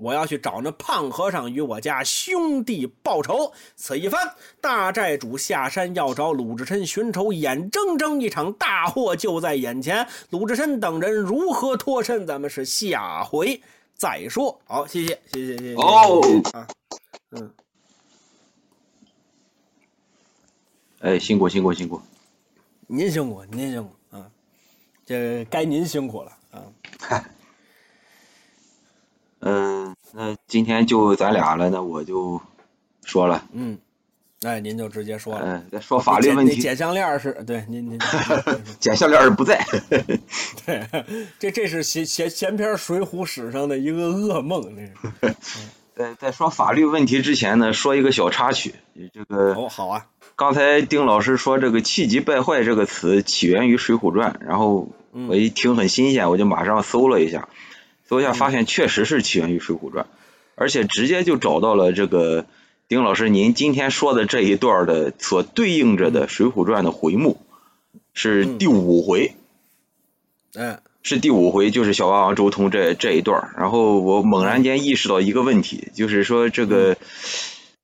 我要去找那胖和尚与我家兄弟报仇。此一番，大寨主下山要找鲁智深寻仇，眼睁睁一场大祸就在眼前，鲁智深等人如何脱身，咱们是下回再说。好，谢谢，谢谢，谢谢。哦啊。嗯，哎，辛苦辛苦辛苦，您辛苦您辛苦啊，这该您辛苦了啊。嗨，嗯，那今天就咱俩了，那我就说了。嗯，哎，您就直接说了。嗯，再说法律问题。剪项链是对，您您。剪项链不在。对，这这是闲闲闲篇水浒史上的一个噩梦，这是。在在说法律问题之前呢，说一个小插曲。这个哦，好啊。刚才丁老师说这个“气急败坏”这个词起源于《水浒传》，然后我一听很新鲜，我就马上搜了一下，搜一下发现确实是起源于《水浒传》，而且直接就找到了这个丁老师您今天说的这一段的所对应着的《水浒传》的回目是第五回。嗯。是第五回，就是小霸王周通这这一段然后我猛然间意识到一个问题，就是说这个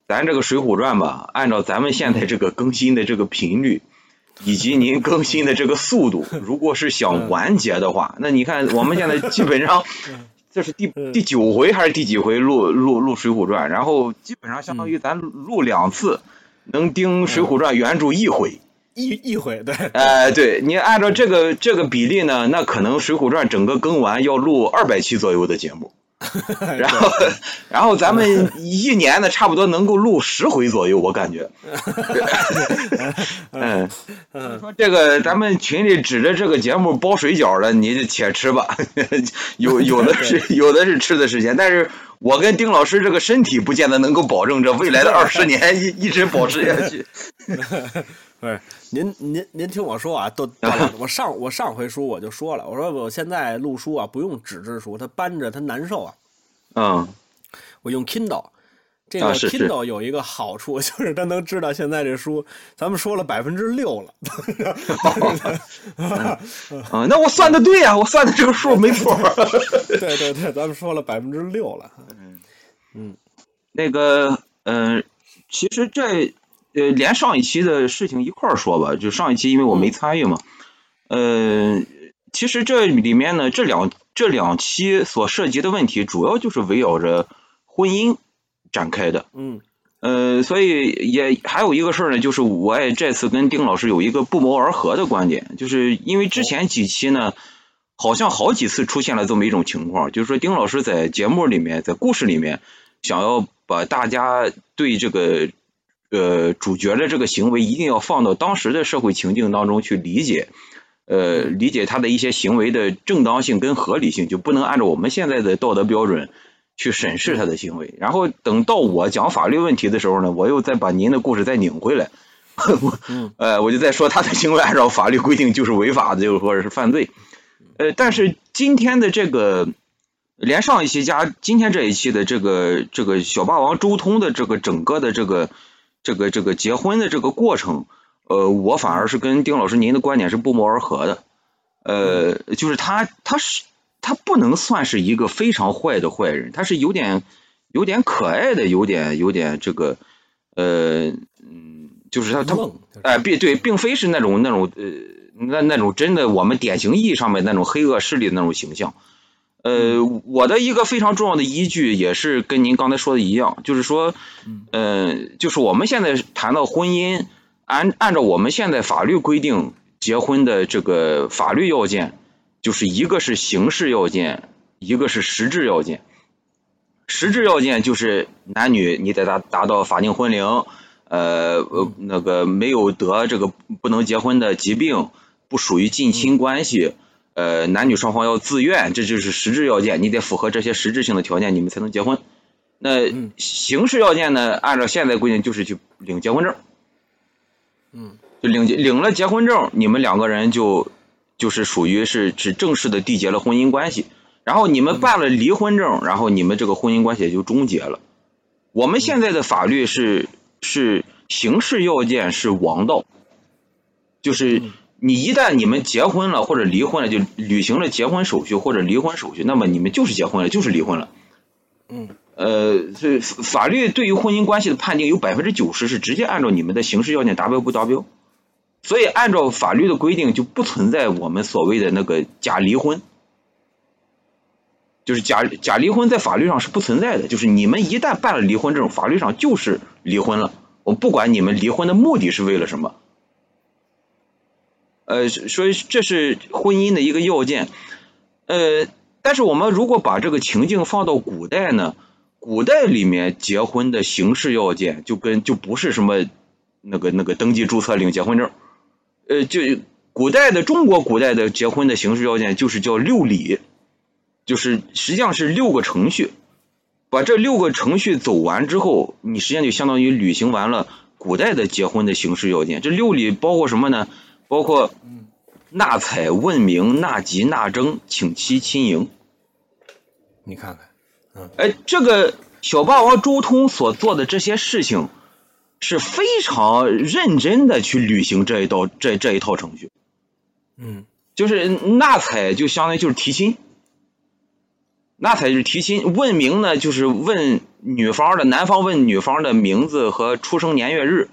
咱这个《水浒传》吧，按照咱们现在这个更新的这个频率，以及您更新的这个速度，如果是想完结的话，那你看我们现在基本上 这是第第九回还是第几回录录录《水浒传》，然后基本上相当于咱录两次，能盯《水浒传》原著一回。一一回对，哎，对你按照这个这个比例呢，那可能《水浒传》整个更完要录二百期左右的节目，然后然后咱们一年呢，差不多能够录十回左右，我感觉。嗯，说这个咱们群里指着这个节目包水饺的，你就且吃吧，有有的是 有的是吃的时间，但是我跟丁老师这个身体不见得能够保证这未来的二十年一一直保持下去。不是您您您听我说啊，都 我上我上回书我就说了，我说我现在录书啊不用纸质书，它搬着它难受啊。嗯，我用 Kindle，这个 Kindle 有一个好处就是它能知道现在这书，咱们说了百分之六了。啊，那我算的对呀，我算的这个数没错。对对对，咱们说了百分之六了。嗯嗯，那个嗯，其实这。呃，连上一期的事情一块儿说吧，就上一期因为我没参与嘛，呃，其实这里面呢，这两这两期所涉及的问题，主要就是围绕着婚姻展开的，嗯，呃，所以也还有一个事儿呢，就是我也这次跟丁老师有一个不谋而合的观点，就是因为之前几期呢，好像好几次出现了这么一种情况，就是说丁老师在节目里面，在故事里面。想要把大家对这个呃主角的这个行为一定要放到当时的社会情境当中去理解，呃，理解他的一些行为的正当性跟合理性，就不能按照我们现在的道德标准去审视他的行为。然后等到我讲法律问题的时候呢，我又再把您的故事再拧回来，我呃，我就再说他的行为按照法律规定就是违法的，就或者是犯罪。呃，但是今天的这个。连上一期加今天这一期的这个这个小霸王周通的这个整个的这个这个这个结婚的这个过程，呃，我反而是跟丁老师您的观点是不谋而合的，呃，就是他他是他不能算是一个非常坏的坏人，他是有点有点可爱的，有点有点这个呃嗯，就是他他哎并对，并非是那种那种呃那那种真的我们典型意义上面那种黑恶势力的那种形象。呃，我的一个非常重要的依据也是跟您刚才说的一样，就是说，呃，就是我们现在谈到婚姻，按按照我们现在法律规定结婚的这个法律要件，就是一个是形式要件，一个是实质要件。实质要件就是男女你得达达到法定婚龄，呃呃那个没有得这个不能结婚的疾病，不属于近亲关系。呃，男女双方要自愿，这就是实质要件，你得符合这些实质性的条件，你们才能结婚。那形式要件呢？按照现在规定，就是去领结婚证。嗯，就领领了结婚证，你们两个人就就是属于是是正式的缔结了婚姻关系。然后你们办了离婚证，然后你们这个婚姻关系也就终结了。我们现在的法律是是形式要件是王道，就是。你一旦你们结婚了或者离婚了，就履行了结婚手续或者离婚手续，那么你们就是结婚了，就是离婚了。嗯，呃，所以法律对于婚姻关系的判定有百分之九十是直接按照你们的刑事要件达标不达标，所以按照法律的规定就不存在我们所谓的那个假离婚，就是假假离婚在法律上是不存在的，就是你们一旦办了离婚证，法律上就是离婚了，我不管你们离婚的目的是为了什么。呃，所以这是婚姻的一个要件，呃，但是我们如果把这个情境放到古代呢，古代里面结婚的形式要件就跟就不是什么那个那个登记注册领结婚证，呃，就古代的中国古代的结婚的形式要件就是叫六礼，就是实际上是六个程序，把这六个程序走完之后，你实际上就相当于履行完了古代的结婚的形式要件。这六礼包括什么呢？包括纳采、问名、纳吉、纳征、请期、亲迎。你看看，嗯，哎，这个小霸王周通所做的这些事情，是非常认真的去履行这一道这这一套程序。嗯，就是纳采就相当于就是提亲，纳采就是提亲，问名呢就是问女方的男方问女方的名字和出生年月日。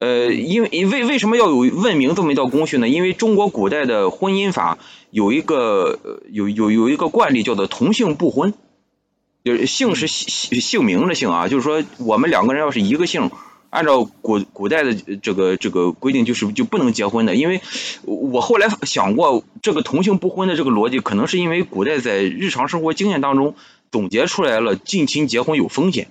呃，因为为为什么要有问名这么一道工序呢？因为中国古代的婚姻法有一个有有有一个惯例叫做同姓不婚，就是姓是姓姓名的姓啊，就是说我们两个人要是一个姓，按照古古代的这个这个规定，就是就不能结婚的。因为我后来想过，这个同姓不婚的这个逻辑，可能是因为古代在日常生活经验当中总结出来了近亲结婚有风险。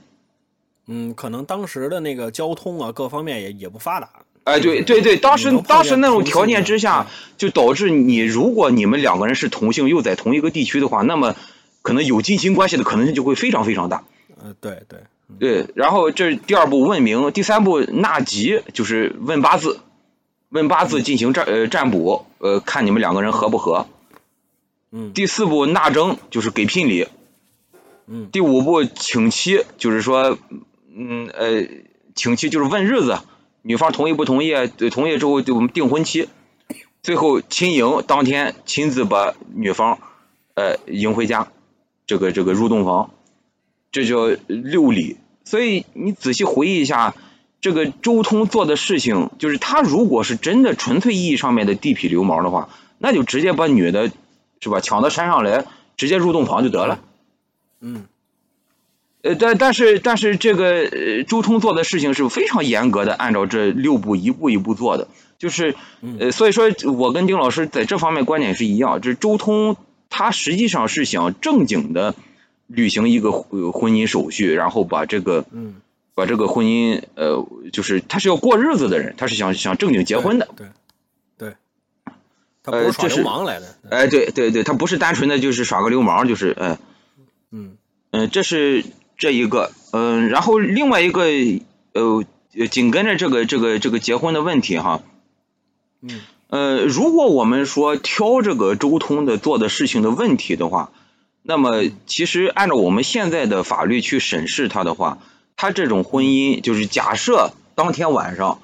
嗯，可能当时的那个交通啊，各方面也也不发达。哎，对对对，当时当时那种条件之下，就导致你如果你们两个人是同性，又在同一个地区的话，那么可能有近亲关系的可能性就会非常非常大。呃，对对对。然后这第二步问名，第三步纳吉，就是问八字，问八字进行占呃占卜，呃看你们两个人合不合。嗯。第四步纳征，就是给聘礼。嗯。第五步请妻，就是说。嗯呃，请期就是问日子，女方同意不同意？同意之后就我们订婚期，最后亲迎当天亲自把女方呃迎回家，这个这个入洞房，这叫六礼。所以你仔细回忆一下，这个周通做的事情，就是他如果是真的纯粹意义上面的地痞流氓的话，那就直接把女的是吧抢到山上来，直接入洞房就得了。嗯。呃，但但是但是这个呃，周通做的事情是非常严格的，按照这六步一步一步做的，就是呃，所以说我跟丁老师在这方面观点是一样，就是周通他实际上是想正经的履行一个婚婚姻手续，然后把这个嗯，把这个婚姻呃，就是他是要过日子的人，他是想想正经结婚的。对，对，他不是耍流氓来的。哎，对对对，他不是单纯的就是耍个流氓，就是哎，嗯嗯、这是这一个，嗯、然后另外一个呃，呃紧跟着这个这个这个结婚的问题哈，嗯。呃，如果我们说挑这个周通的做的事情的问题的话，那么其实按照我们现在的法律去审视他的话，他这种婚姻就是假设当天晚上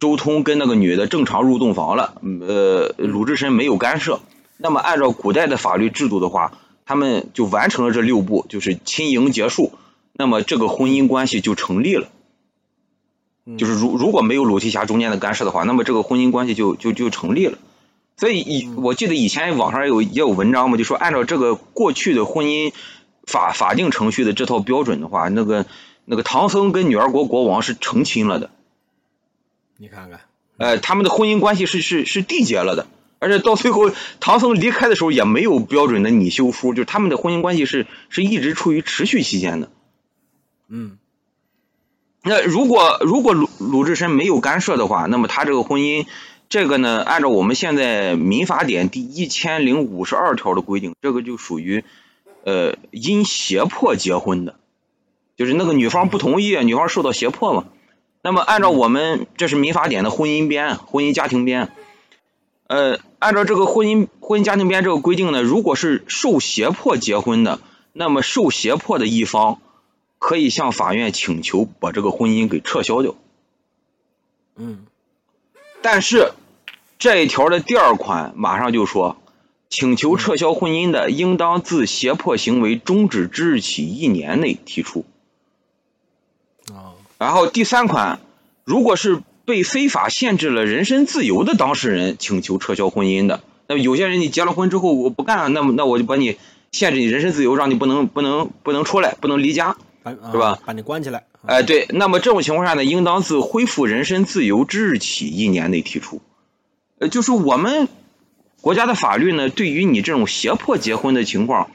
周通跟那个女的正常入洞房了，嗯呃，鲁智深没有干涉，那么按照古代的法律制度的话，他们就完成了这六步，就是亲迎结束，那么这个婚姻关系就成立了。嗯，就是如如果没有鲁提辖中间的干涉的话，那么这个婚姻关系就就就成立了。所以以嗯我记得以前网上有也有文章嘛，就说按照这个过去的婚姻法法定程序的这套标准的话，那个那个唐僧跟女儿国国王是成亲了的，你看看，呃，他们的婚姻关系是是是缔结了的，而且到最后唐僧离开的时候也没有标准的拟修书，就是他们的婚姻关系是是一直处于持续期间的。嗯那如果如果鲁鲁智深没有干涉的话，那么他这个婚姻，这个呢，按照我们现在民法典第一千零五十二条的规定，这个就属于呃因胁迫结婚的，就是那个女方不同意，女方受到胁迫嘛。那么按照我们这是民法典的婚姻编、婚姻家庭编，呃，按照这个婚姻婚姻家庭编这个规定呢，如果是受胁迫结婚的，那么受胁迫的一方。可以向法院请求把这个婚姻给撤销掉，嗯但是这一条的第二款马上就说，请求撤销婚姻的，应当自胁迫行为终止之日起一年内提出。啊然后第三款，如果是被非法限制了人身自由的当事人请求撤销婚姻的，那么有些人你结了婚之后我不干了，那么那我就把你限制你人身自由，让你不能不能不能出来，不能离家。把是吧啊把你关起来。哎，对，那么这种情况下呢，应当自恢复人身自由之日起一年内提出。呃，就是我们国家的法律呢，对于你这种胁迫结婚的情况，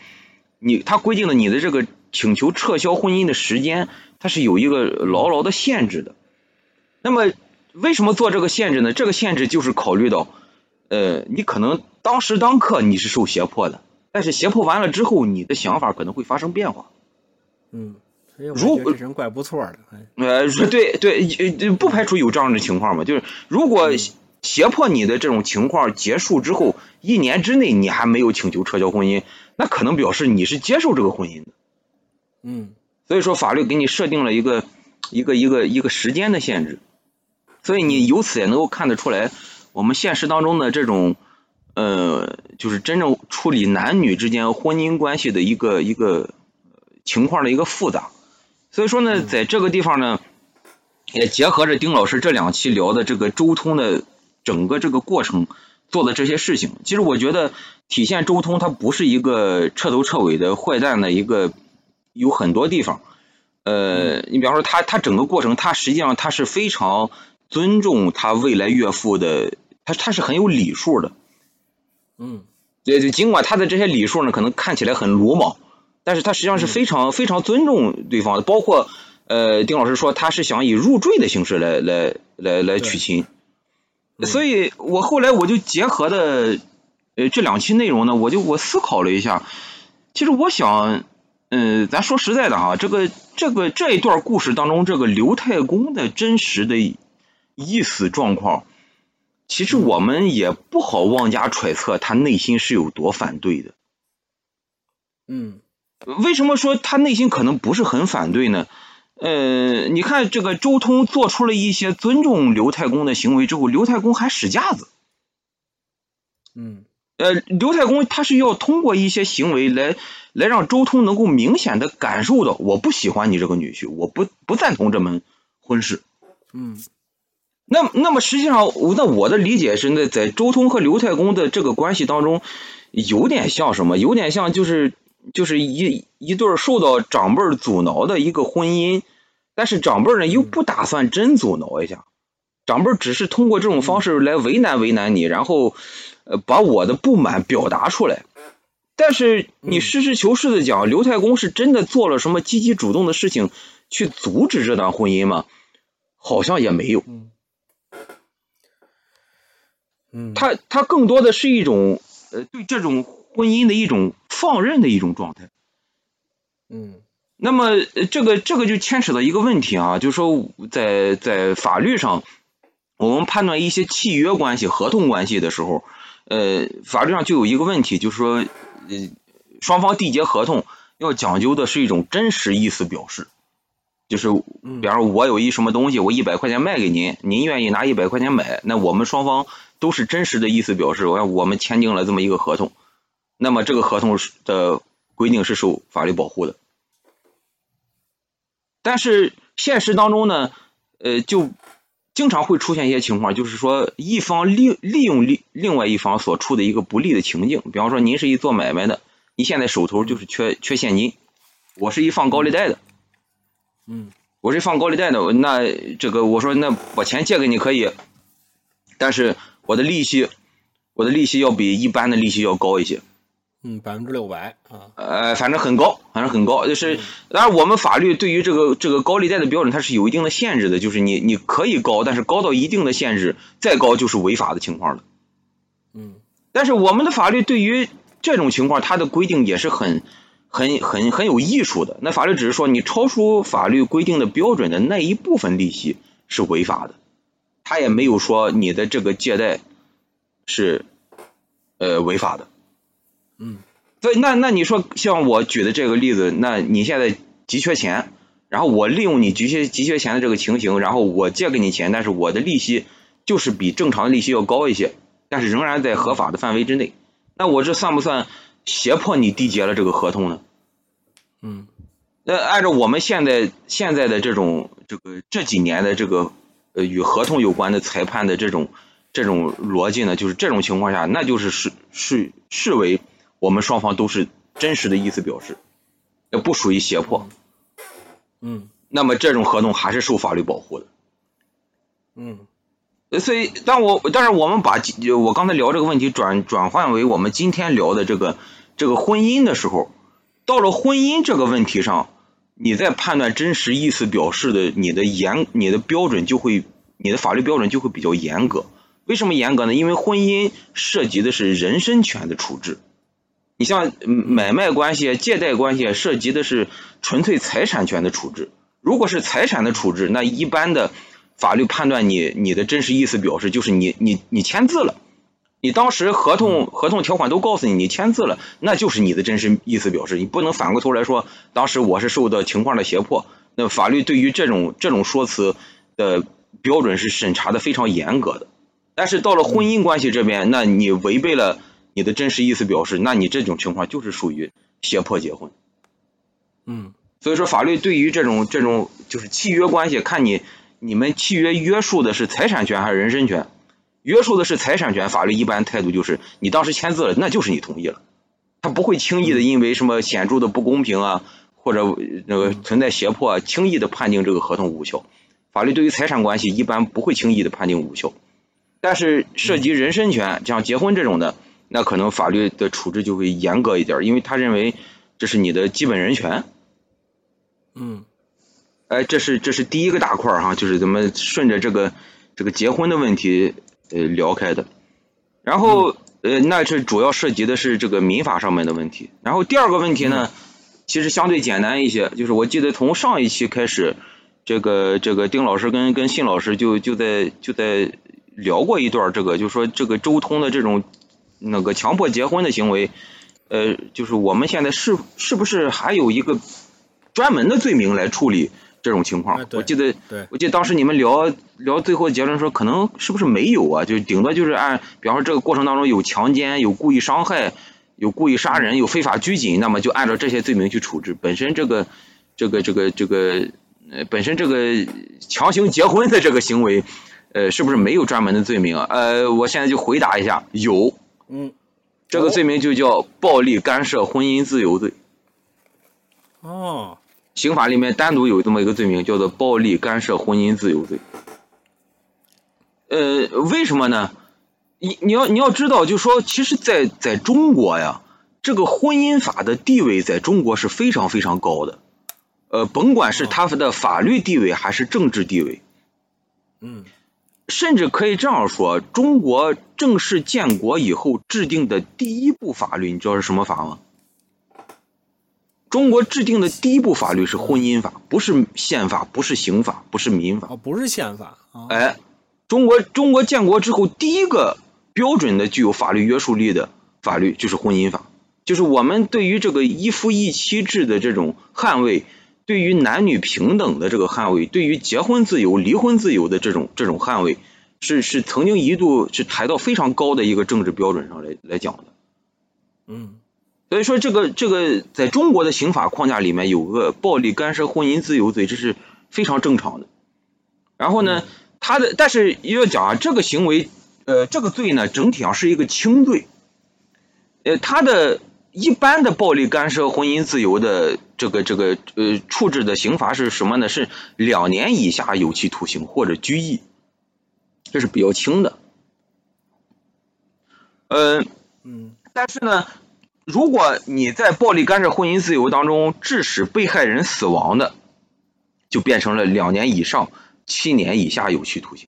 你它规定了你的这个请求撤销婚姻的时间，它是有一个牢牢的限制的。那么为什么做这个限制呢？这个限制就是考虑到，呃，你可能当时当刻你是受胁迫的，但是胁迫完了之后，你的想法可能会发生变化。嗯，如果人怪不错的。哎呃，对对，呃不排除有这样的情况嘛，就是如果胁迫你的这种情况结束之后，一年之内你还没有请求撤销婚姻，那可能表示你是接受这个婚姻的。嗯所以说，法律给你设定了一个一个一个一个时间的限制，所以你由此也能够看得出来，我们现实当中的这种呃，就是真正处理男女之间婚姻关系的一个一个情况的一个复杂。所以说呢，在这个地方呢，也结合着丁老师这两期聊的这个周通的整个这个过程做的这些事情，其实我觉得体现周通他不是一个彻头彻尾的坏蛋的一个。有很多地方，呃，你比方说他他整个过程，他实际上他是非常尊重他未来岳父的，他他是很有礼数的。嗯对对，尽管他的这些礼数呢，可能看起来很鲁莽，但是他实际上是非常非常尊重对方的。包括呃，丁老师说他是想以入赘的形式来来来来娶亲，嗯所以我后来我就结合的呃这两期内容呢，我就我思考了一下，其实我想。嗯，咱说实在的哈，这个这个这一段故事当中，这个刘太公的真实的意思状况，其实我们也不好妄加揣测他内心是有多反对的。嗯为什么说他内心可能不是很反对呢？呃，你看这个周通做出了一些尊重刘太公的行为之后，刘太公还使架子。嗯呃，刘太公他是要通过一些行为来来让周通能够明显的感受到，我不喜欢你这个女婿，我不不赞同这门婚事。嗯那那么实际上，那我的理解是，那在周通和刘太公的这个关系当中，有点像什么？有点像就是就是一一对受到长辈阻挠的一个婚姻，但是长辈呢又不打算真阻挠一下，长辈只是通过这种方式来为难为难你，然后呃把我的不满表达出来。但是你实事求是的讲，刘太公是真的做了什么积极主动的事情去阻止这段婚姻吗？好像也没有。嗯嗯，他他更多的是一种呃对这种婚姻的一种放任的一种状态。嗯那么呃这个这个就牵扯到一个问题啊，就是说在在法律上，我们判断一些契约关系、合同关系的时候，呃，法律上就有一个问题，就是说呃双方缔结合同要讲究的是一种真实意思表示。就是，嗯比方说，我有一什么东西，我一百块钱卖给您，您愿意拿一百块钱买，那我们双方都是真实的意思表示，我我们签订了这么一个合同，那么这个合同的规定是受法律保护的。但是现实当中呢，呃，就经常会出现一些情况，就是说一方利利用另另外一方所处的一个不利的情境，比方说您是一做买卖的，你现在手头就是缺缺现金，我是一放高利贷的。嗯我是放高利贷的，那这个我说那把钱借给你可以，但是我的利息，我的利息要比一般的利息要高一些，嗯，百分之六百啊，呃，反正很高，反正很高，就是嗯当然我们法律对于这个这个高利贷的标准它是有一定的限制的，就是你你可以高，但是高到一定的限制，再高就是违法的情况了。嗯但是我们的法律对于这种情况，它的规定也是很、很、很、很有艺术的。那法律只是说，你超出法律规定的标准的那一部分利息是违法的，它也没有说你的这个借贷是呃违法的。嗯所以那那你说像我举的这个例子，那你现在急缺钱，然后我利用你急缺急缺钱的这个情形，然后我借给你钱，但是我的利息就是比正常的利息要高一些，但是仍然在合法的范围之内，那我这算不算胁迫你缔结了这个合同呢？嗯那按照我们现在现在的这种这个这几年的这个呃与合同有关的裁判的这种这种逻辑呢，就是这种情况下，那就是视视视为我们双方都是真实的意思表示，呃不属于胁迫，嗯那么这种合同还是受法律保护的。嗯呃所以，当我但是我们把我刚才聊这个问题转转换为我们今天聊的这个这个婚姻的时候，到了婚姻这个问题上，你在判断真实意思表示的你的严你的标准就会你的法律标准就会比较严格。为什么严格呢？因为婚姻涉及的是人身权的处置。你像买卖关系、借贷关系，涉及的是纯粹财产权的处置。如果是财产的处置，那一般的法律判断你你的真实意思表示就是你你你签字了，你当时合同合同条款都告诉你你签字了，那就是你的真实意思表示，你不能反过头来说当时我是受到情况的胁迫。那法律对于这种这种说辞的标准是审查的非常严格的。但是到了婚姻关系这边，那你违背了你的真实意思表示，那你这种情况就是属于胁迫结婚。嗯所以说，法律对于这种这种就是契约关系，看你你们契约约束的是财产权还是人身权。约束的是财产权，法律一般态度就是你当时签字了，那就是你同意了，他不会轻易的因为什么显著的不公平啊，或者那个存在胁迫啊，轻易的判定这个合同无效。法律对于财产关系一般不会轻易的判定无效，但是涉及人身权，像结婚这种的，那可能法律的处置就会严格一点，因为他认为这是你的基本人权。嗯哎，这是这是第一个大块儿哈，就是咱们顺着这个这个结婚的问题呃聊开的，然后呃那是主要涉及的是这个民法上面的问题，然后第二个问题呢，其实相对简单一些，就是我记得从上一期开始，这个这个丁老师跟跟信老师就就在就在聊过一段这个，就说这个周通的这种那个强迫结婚的行为，呃，就是我们现在是是不是还有一个专门的罪名来处理这种情况我记得我记得当时你们聊聊最后的结论说，可能是不是没有啊？就顶多就是按，比方说这个过程当中有强奸、有故意伤害、有故意杀人、有非法拘禁，那么就按照这些罪名去处置。本身这个这个这个这个呃，本身这个强行结婚的这个行为，呃，是不是没有专门的罪名啊？呃，我现在就回答一下，有嗯这个罪名就叫暴力干涉婚姻自由罪。哦刑法里面单独有这么一个罪名，叫做暴力干涉婚姻自由罪。呃，为什么呢？你你要你要知道，就说其实在在中国呀，这个婚姻法的地位在中国是非常非常高的，呃，甭管是它的法律地位还是政治地位，嗯甚至可以这样说，中国正式建国以后制定的第一部法律，你知道是什么法吗？中国制定的第一部法律是婚姻法，不是宪法，不是刑法，不是民法。哦，不是宪法啊，哎，中国中国建国之后第一个标准的具有法律约束力的法律就是婚姻法，就是我们对于这个一夫一妻制的这种捍卫，对于男女平等的这个捍卫，对于结婚自由、离婚自由的这种这种捍卫，是是曾经一度是抬到非常高的一个政治标准上来来讲的。嗯所以说，这个这个在中国的刑法框架里面有个暴力干涉婚姻自由罪，这是非常正常的。然后呢，他的但是要讲啊，这个行为，呃，这个罪呢，整体上是一个轻罪。呃，他的一般的暴力干涉婚姻自由的这个这个呃处置的刑罚是什么呢？是两年以下有期徒刑或者拘役，这是比较轻的。呃，嗯但是呢，如果你在暴力干涉婚姻自由当中致使被害人死亡的，就变成了两年以上七年以下有期徒刑。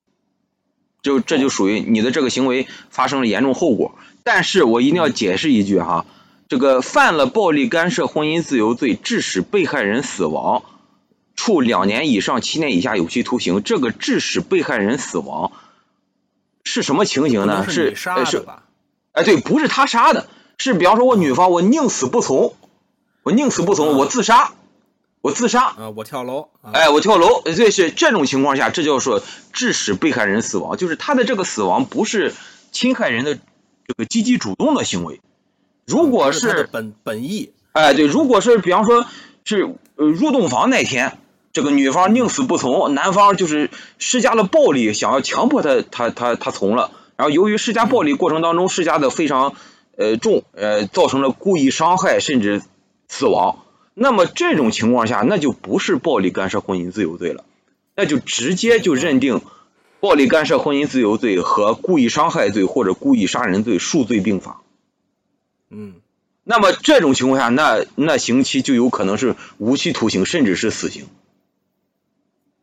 就这就属于你的这个行为发生了严重后果。但是我一定要解释一句哈，这个犯了暴力干涉婚姻自由罪，致使被害人死亡，处两年以上七年以下有期徒刑。这个致使被害人死亡是什么情形呢？是是的吧？哎，对，不是他杀的，是比方说我女方我宁死不从，我宁死不从，啊我自杀，我自杀，啊，我跳楼，啊、哎，我跳楼，这是这种情况下，这叫说致使被害人死亡，就是他的这个死亡不是侵害人的这个积极主动的行为，如果是本本意，哎，对，如果是比方说是呃入洞房那天，这个女方宁死不从，男方就是施加了暴力，想要强迫她她她她从了，然后由于施加暴力过程当中施加的非常呃重，呃造成了故意伤害甚至死亡，那么这种情况下，那就不是暴力干涉婚姻自由罪了，那就直接就认定暴力干涉婚姻自由罪和故意伤害罪或者故意杀人罪数罪并罚。嗯那么这种情况下，那那刑期就有可能是无期徒刑，甚至是死刑。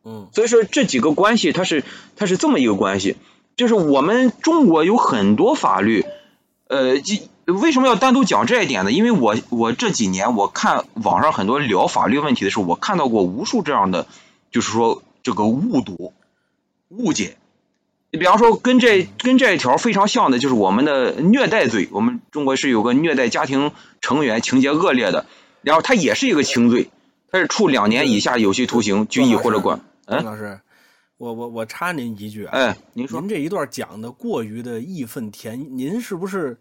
嗯所以说这几个关系，它是它是这么一个关系，就是我们中国有很多法律，呃，这为什么要单独讲这一点呢？因为我我这几年我看网上很多聊法律问题的时候，我看到过无数这样的，就是说这个误读、误解。你比方说，跟这跟这一条非常像的，就是我们的虐待罪。我们中国是有个虐待家庭成员情节恶劣的，然后它也是一个轻罪，它是处两年以下有期徒刑、拘役或者管。嗯，老师，我我我插您一句啊，哎，您说您这一段讲的过于的义愤填膺，您是不是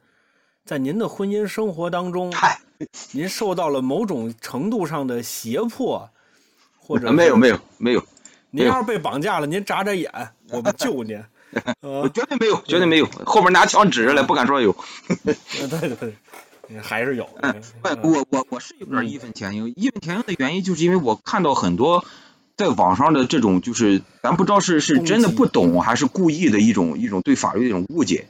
在您的婚姻生活当中，嗨，您受到了某种程度上的胁迫，或者没有没有，没有，您要是被绑架了，您眨眨眼，我们救您。我呃，绝对没有，绝对没有，后面拿枪指着来，不敢说有。对对对，还是有。哎，我我我是有点义愤填膺，义愤填膺的原因就是因为我看到很多在网上的这种，就是咱不知道是是真的不懂还是故意的一种一种对法律的一种误解。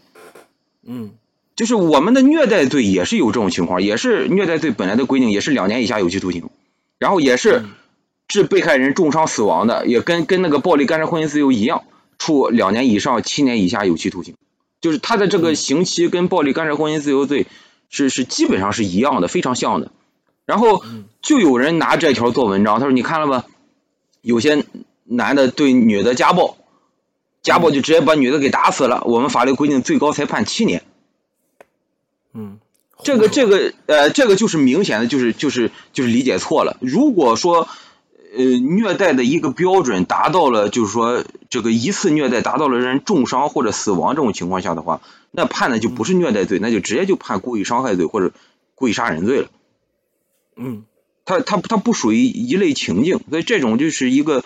嗯。就是我们的虐待罪也是有这种情况，也是虐待罪本来的规定也是两年以下有期徒刑，然后也是嗯。致被害人重伤死亡的，也跟跟那个暴力干涉婚姻自由一样，处两年以上七年以下有期徒刑，就是他的这个刑期跟暴力干涉婚姻自由罪是是基本上是一样的，非常像的。然后嗯。就有人拿这条做文章，他说你看了吧，有些男的对女的家暴，家暴就直接把女的给打死了，我们法律规定最高才判七年。嗯，这个这个呃，这个就是明显的就是就是就是理解错了。如果说呃虐待的一个标准达到了，就是说这个一次虐待达到了让人重伤或者死亡这种情况下的话，那判的就不是虐待罪，那就直接就判故意伤害罪或者故意杀人罪了。嗯它它它不属于一类情境，所以这种就是一个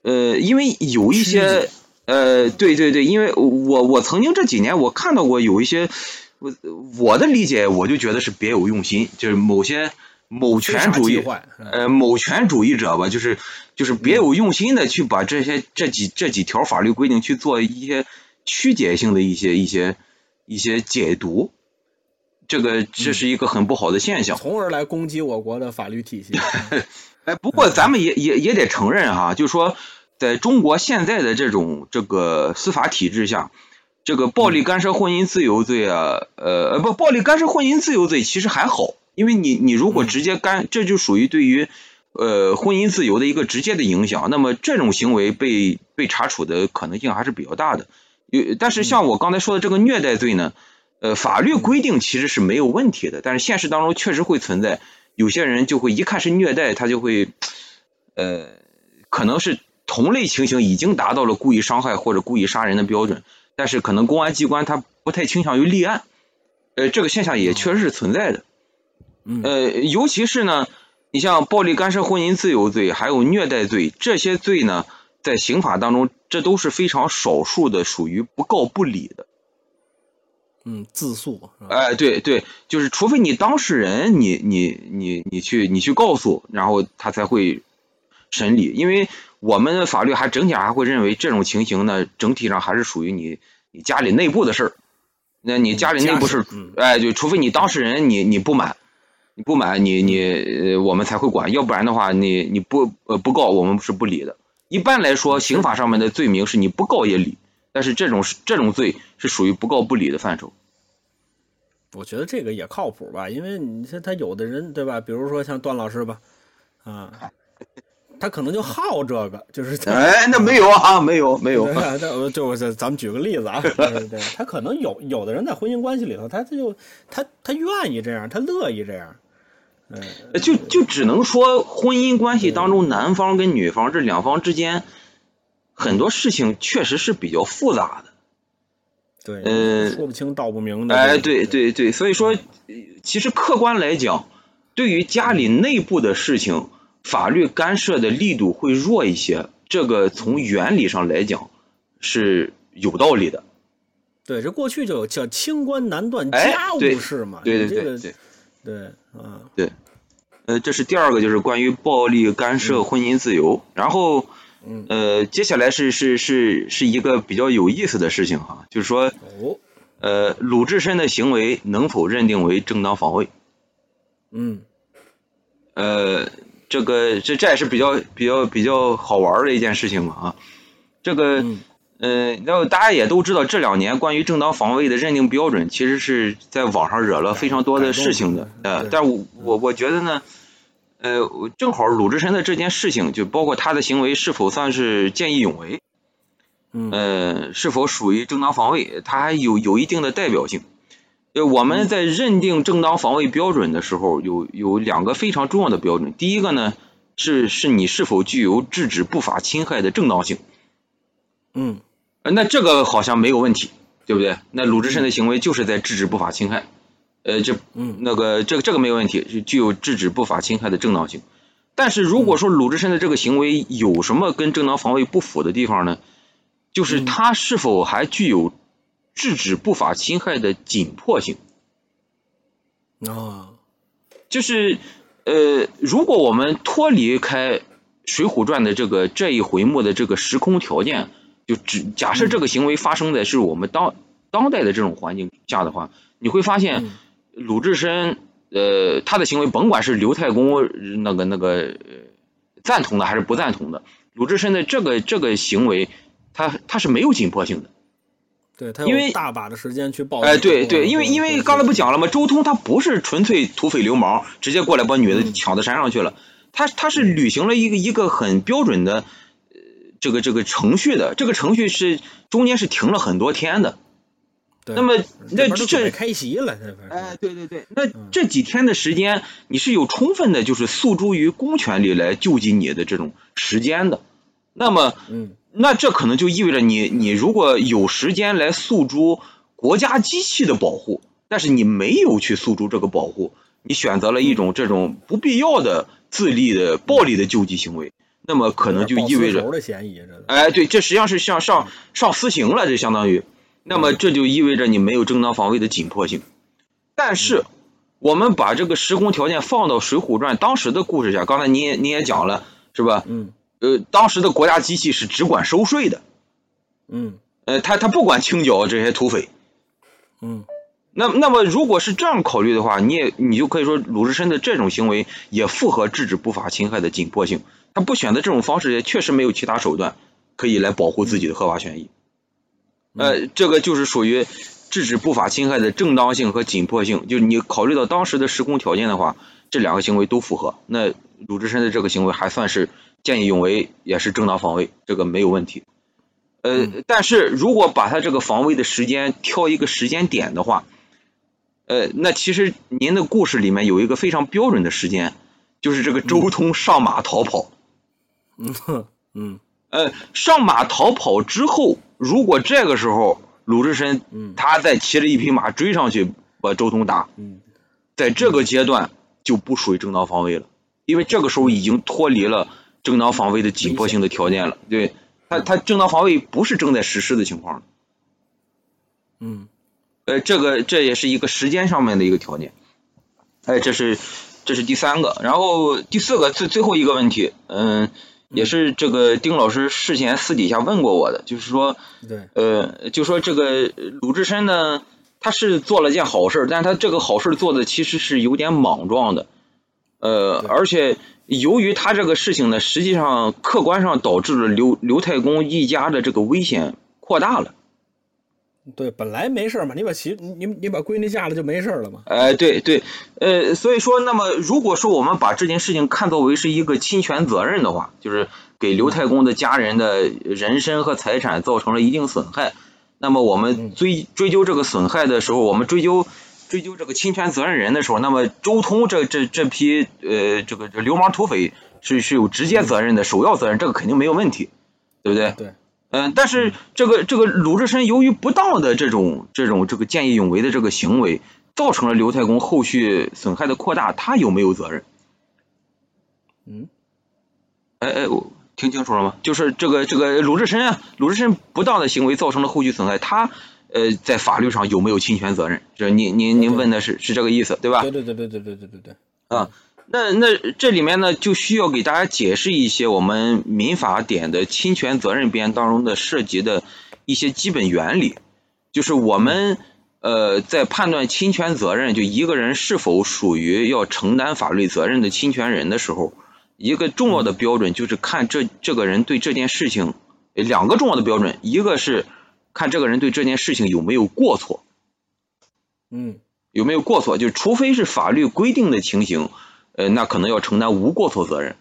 呃，因为有一些呃，对对对，因为我我曾经这几年我看到过有一些我我的理解，我就觉得是别有用心，就是某些某权主义呃某权主义者吧，就是就是别有用心的去把这些这几这几条法律规定去做一些曲解性的一些一些一些解读。这个这是一个很不好的现象。从而来攻击我国的法律体系。哎，不过咱们也也也得承认哈，就是说，在中国现在的这种这个司法体制下，这个暴力干涉婚姻自由罪啊，呃，不，暴力干涉婚姻自由罪其实还好，因为你你如果直接干，这就属于对于呃婚姻自由的一个直接的影响，那么这种行为被被查处的可能性还是比较大的。有，但是像我刚才说的这个虐待罪呢，呃，法律规定其实是没有问题的，但是现实当中确实会存在。有些人就会一看是虐待，他就会，呃，可能是同类情形已经达到了故意伤害或者故意杀人的标准，但是可能公安机关他不太倾向于立案，呃，这个现象也确实是存在的，呃，尤其是呢，你像暴力干涉婚姻自由罪，还有虐待罪这些罪呢，在刑法当中，这都是非常少数的属于不告不理的。嗯，自诉。哎，对对，就是除非你当事人，你你你你去你去告诉，然后他才会审理。因为我们的法律还整体还会认为这种情形呢，整体上还是属于你你家里内部的事儿。那你家里内部是，哎，就除非你当事人你你不满，你不满你你我们才会管，要不然的话你你不呃不告我们是不理的。一般来说，刑法上面的罪名是你不告也理。但是这种这种罪是属于不告不理的范畴。我觉得这个也靠谱吧，因为你像他有的人对吧？比如说像段老师吧，啊，他可能就好这个，就是哎，那没有啊，没有没有。那就是咱们举个例子啊，对对，他可能有有的人在婚姻关系里头，他他就他他愿意这样，他乐意这样，嗯，就就只能说婚姻关系当中男方跟女方这两方之间。很多事情确实是比较复杂的，对，嗯，说不清道不明的。哎，对对对，所以说，其实客观来讲，对于家里内部的事情，法律干涉的力度会弱一些。这个从原理上来讲是有道理的。对，这过去就有叫清官难断家务事嘛。对对对对对，啊，对，呃，这是第二个，就是关于暴力干涉婚姻自由，然后。呃，接下来是是是是一个比较有意思的事情哈，就是说，呃，鲁智深的行为能否认定为正当防卫？嗯，呃，这个这这也是比较比较比较好玩的一件事情嘛啊，这个，呃，然后大家也都知道，这两年关于正当防卫的认定标准，其实是在网上惹了非常多的事情的，呃，但我我我觉得呢。呃，正好鲁智深的这件事情，就包括他的行为是否算是见义勇为，嗯，呃，是否属于正当防卫，它还有有一定的代表性。呃，我们在认定正当防卫标准的时候，有有两个非常重要的标准。第一个呢，是是你是否具有制止不法侵害的正当性。嗯，那这个好像没有问题，对不对？那鲁智深的行为就是在制止不法侵害。呃，这嗯，那个这个这个没有问题，是具有制止不法侵害的正当性。但是如果说鲁智深的这个行为有什么跟正当防卫不符的地方呢？就是他是否还具有制止不法侵害的紧迫性？啊，就是呃，如果我们脱离开《水浒传》的这个这一回目的这个时空条件，就只假设这个行为发生在是我们当当代的这种环境下的话，你会发现。鲁智深，呃，他的行为甭管是刘太公那个那个赞同的还是不赞同的，鲁智深的这个这个行为，他他是没有紧迫性的。对他因为大把的时间去报。哎，对对，因为因为刚才不讲了吗？周通他不是纯粹土匪流氓，直接过来把女的抢到山上去了，他他是履行了一个一个很标准的这个这个程序的，这个程序是中间是停了很多天的。那么，那这开席了，哎，对对对，那这几天的时间，你是有充分的，就是诉诸于公权力来救济你的这种时间的。那么，嗯，那这可能就意味着你，你如果有时间来诉诸国家机器的保护，但是你没有去诉诸这个保护，你选择了一种这种不必要的自立的暴力的救济行为，那么可能就意味着，哎，对，这实际上是像上上私刑了，这相当于。那么这就意味着你没有正当防卫的紧迫性，但是我们把这个时空条件放到《水浒传》当时的故事下，刚才你也你也讲了，是吧？嗯。呃，当时的国家机器是只管收税的。嗯。呃，他他不管清剿这些土匪。嗯。那那么如果是这样考虑的话，你也你就可以说鲁智深的这种行为也符合制止不法侵害的紧迫性。他不选择这种方式，也确实没有其他手段可以来保护自己的合法权益。呃，这个就是属于制止不法侵害的正当性和紧迫性。就是你考虑到当时的时空条件的话，这两个行为都符合。那鲁智深的这个行为还算是见义勇为，也是正当防卫，这个没有问题。呃，但是如果把他这个防卫的时间挑一个时间点的话，呃，那其实您的故事里面有一个非常标准的时间，就是这个周通上马逃跑。嗯嗯呃，上马逃跑之后，如果这个时候鲁智深嗯他再骑着一匹马追上去把周通打，嗯在这个阶段就不属于正当防卫了，因为这个时候已经脱离了正当防卫的紧迫性的条件了。对他，他正当防卫不是正在实施的情况。嗯呃，这个这也是一个时间上面的一个条件。哎，这是这是第三个，然后第四个最最后一个问题，嗯，也是这个丁老师事前私底下问过我的，就是说，对，呃，就说这个鲁智深呢，他是做了件好事，但他这个好事做的其实是有点莽撞的，呃，而且由于他这个事情呢，实际上客观上导致了刘刘太公一家的这个危险扩大了。对，本来没事儿嘛，你把媳你你你把闺女嫁了就没事儿了嘛。哎，对对，呃，所以说，那么如果说我们把这件事情看作为是一个侵权责任的话，就是给刘太公的家人的人身和财产造成了一定损害，那么我们追追究这个损害的时候，我们追究追究这个侵权责任人的时候，那么周通这这这批呃这个这流氓土匪是是有直接责任的，首要责任，这个肯定没有问题，对不对？对，嗯，但是这个这个鲁智深由于不当的这种这种这个见义勇为的这个行为，造成了刘太公后续损害的扩大，他有没有责任？嗯哎哎，我听清楚了吗？就是这个这个鲁智深啊，鲁智深不当的行为造成了后续损害，他呃在法律上有没有侵权责任？这您您您问的是是这个意思对吧？对对对对对对对对对。啊，那那这里面呢，就需要给大家解释一些我们民法典的侵权责任编当中的涉及的一些基本原理，就是我们呃在判断侵权责任，就一个人是否属于要承担法律责任的侵权人的时候，一个重要的标准就是看这这个人对这件事情，呃两个重要的标准，一个是看这个人对这件事情有没有过错，嗯有没有过错？就除非是法律规定的情形，呃，那可能要承担无过错责任。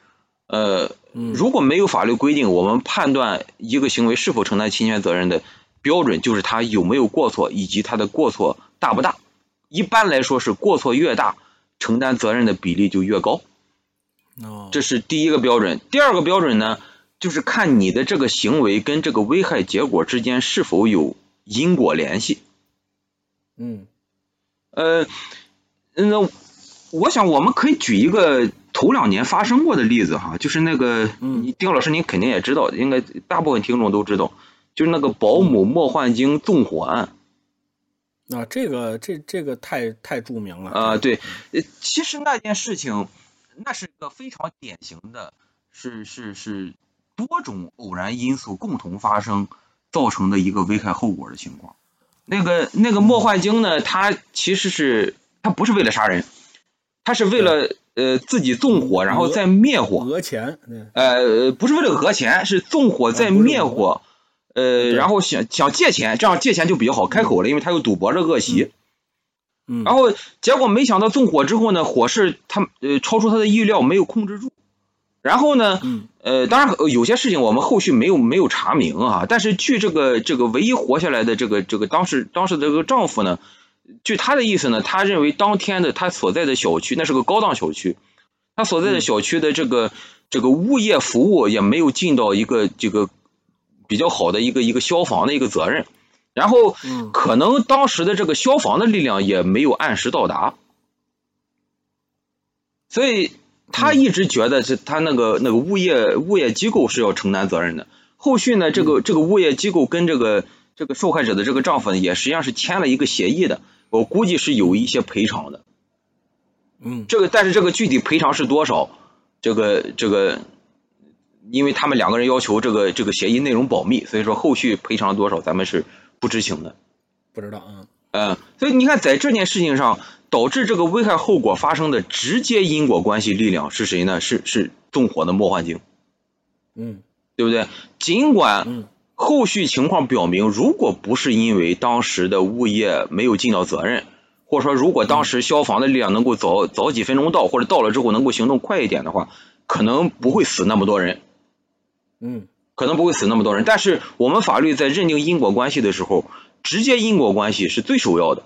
呃，嗯如果没有法律规定，我们判断一个行为是否承担侵权责任的标准，就是他有没有过错，以及他的过错大不大。一般来说是过错越大，承担责任的比例就越高。哦，这是第一个标准。第二个标准呢，就是看你的这个行为跟这个危害结果之间是否有因果联系。嗯呃，那我想我们可以举一个头两年发生过的例子哈，就是那个，嗯。丁老师您肯定也知道，应该大部分听众都知道，就是那个保姆莫焕晶纵火案。啊，这个这这个太太著名了。啊、对，呃，其实那件事情，那是个非常典型的，是是是多种偶然因素共同发生造成的一个危害后果的情况。那个那个莫焕晶呢，他其实是他不是为了杀人，他是为了呃自己纵火，然后再灭火。讹钱，呃，不是为了讹钱，是纵火再灭火，呃，然后想想借钱，这样借钱就比较好开口了，因为他有赌博的恶习。嗯，然后结果没想到纵火之后呢，火势他呃超出他的意料，没有控制住。然后呢，嗯呃，当然呃有些事情我们后续没有没有查明啊，但是据这个这个唯一活下来的这个这个当时当时的这个丈夫呢，据他的意思呢，他认为当天的他所在的小区那是个高档小区，他所在的小区的这个这个物业服务也没有尽到一个这个比较好的一个一个消防的一个责任，然后嗯。可能当时的这个消防的力量也没有按时到达，所以他一直觉得是他那个那个物业物业机构是要承担责任的。后续呢，这个这个物业机构跟这个这个受害者的这个丈夫呢，也实际上是签了一个协议的，我估计是有一些赔偿的。嗯这个但是这个具体赔偿是多少，这个这个，因为他们两个人要求这个这个协议内容保密，所以说后续赔偿多少咱们是不知情的。不知道啊，嗯，所以你看，在这件事情上，导致这个危害后果发生的直接因果关系力量是谁呢？是是纵火的莫焕晶，嗯对不对？尽管嗯后续情况表明，如果不是因为当时的物业没有尽到责任，或者说如果当时消防的力量能够早早几分钟到，或者到了之后能够行动快一点的话，可能不会死那么多人。嗯可能不会死那么多人，但是我们法律在认定因果关系的时候，直接因果关系是最首要的。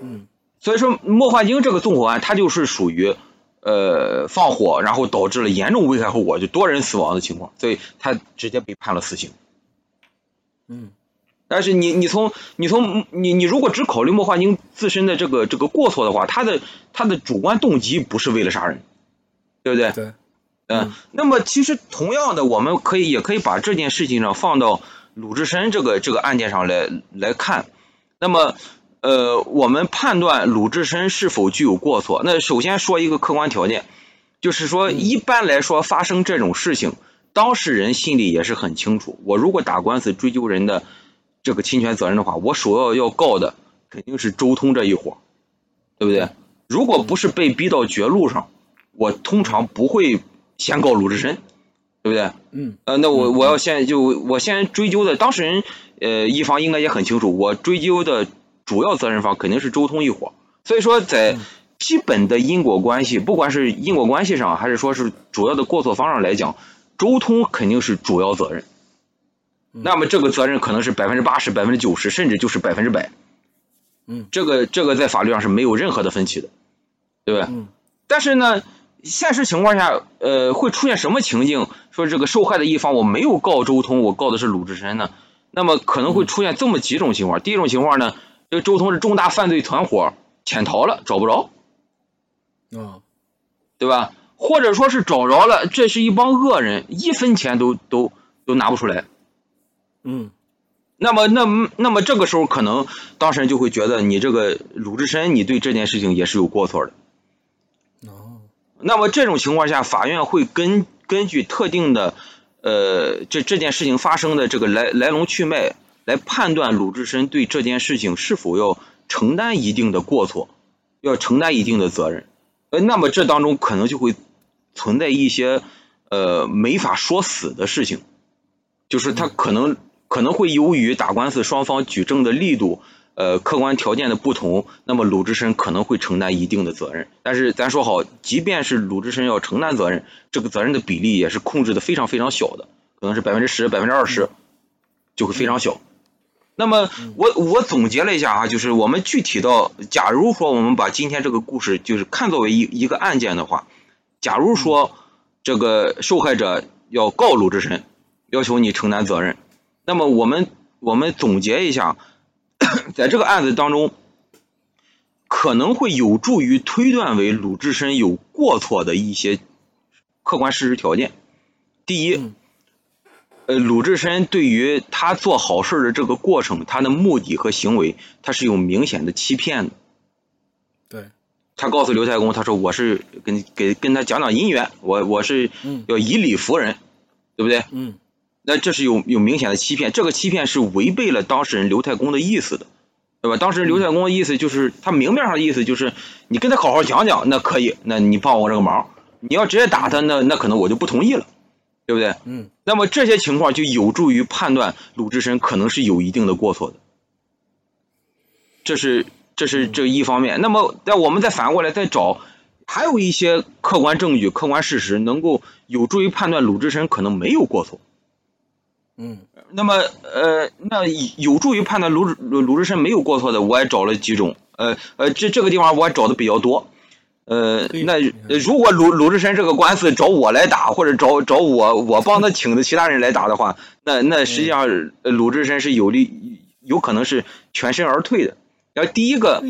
嗯所以说，莫焕晶这个纵火案，它就是属于呃放火，然后导致了严重危害后果，就多人死亡的情况，所以他直接被判了死刑。嗯。但是你你从你从你你如果只考虑莫焕晶自身的这个这个过错的话，他的他的主观动机不是为了杀人，对不对？对，嗯，那么其实同样的，我们可以也可以把这件事情上放到鲁智深这个这个案件上来来看。那么，呃，我们判断鲁智深是否具有过错，那首先说一个客观条件，就是说一般来说发生这种事情，当事人心里也是很清楚，我如果打官司追究人的这个侵权责任的话，我首要要告的肯定是周通这一伙，对不对？如果不是被逼到绝路上，我通常不会先告鲁智深，对不对？嗯呃，那我我要先就我先追究的当事人，呃，一方应该也很清楚，我追究的主要责任方肯定是周通一伙。所以说，在基本的因果关系，不管是因果关系上，还是说是主要的过错方上来讲，周通肯定是主要责任。那么这个责任可能是百分之八十、百分之九十，甚至就是百分之百。嗯，这个这个在法律上是没有任何的分歧的，对吧？嗯但是呢，现实情况下，呃，会出现什么情境？说这个受害的一方我没有告周通，我告的是鲁智深呢？那么可能会出现这么几种情况。第一种情况呢，这个周通是重大犯罪团伙潜逃了，找不着，啊对吧？或者说是找着了，这是一帮恶人，一分钱都都都拿不出来。嗯那么，那那么这个时候，可能当事人就会觉得你这个鲁智深，你对这件事情也是有过错的。哦那么这种情况下，法院会根根据特定的呃这这件事情发生的这个来来龙去脉来判断鲁智深对这件事情是否要承担一定的过错，要承担一定的责任。呃，那么这当中可能就会存在一些呃没法说死的事情，就是他可能可能会由于打官司双方举证的力度。呃，客观条件的不同，那么鲁智深可能会承担一定的责任。但是咱说好，即便是鲁智深要承担责任，这个责任的比例也是控制的非常非常小的，可能是百分之十、百分之二十，就会非常小。那么我我总结了一下啊，就是我们具体到，假如说我们把今天这个故事就是看作为一一个案件的话，假如说这个受害者要告鲁智深，要求你承担责任，那么我们我们总结一下。在这个案子当中，可能会有助于推断为鲁智深有过错的一些客观事实条件。第一，呃，鲁智深对于他做好事的这个过程，他的目的和行为，他是有明显的欺骗的。对，他告诉刘太公，他说我是跟给跟他讲讲姻缘，我我是要以理服人，对不对？嗯。那这是有有明显的欺骗，这个欺骗是违背了当事人刘太公的意思的，对吧？当事人刘太公的意思就是，他明面上的意思就是，你跟他好好讲讲，那可以，那你帮我这个忙。你要直接打他，那那可能我就不同意了，对不对？嗯。那么这些情况就有助于判断鲁智深可能是有一定的过错的，这是这是这一方面。那么，但我们再反过来再找，还有一些客观证据、客观事实能够有助于判断鲁智深可能没有过错。嗯，那么呃，那有助于判断鲁鲁鲁智深没有过错的，我也找了几种，呃呃，这这个地方我也找的比较多，呃，那如果鲁鲁智深这个官司找我来打，或者找找我我帮他请的其他人来打的话，那那实际上鲁智深是有利，有可能是全身而退的。然后第一个，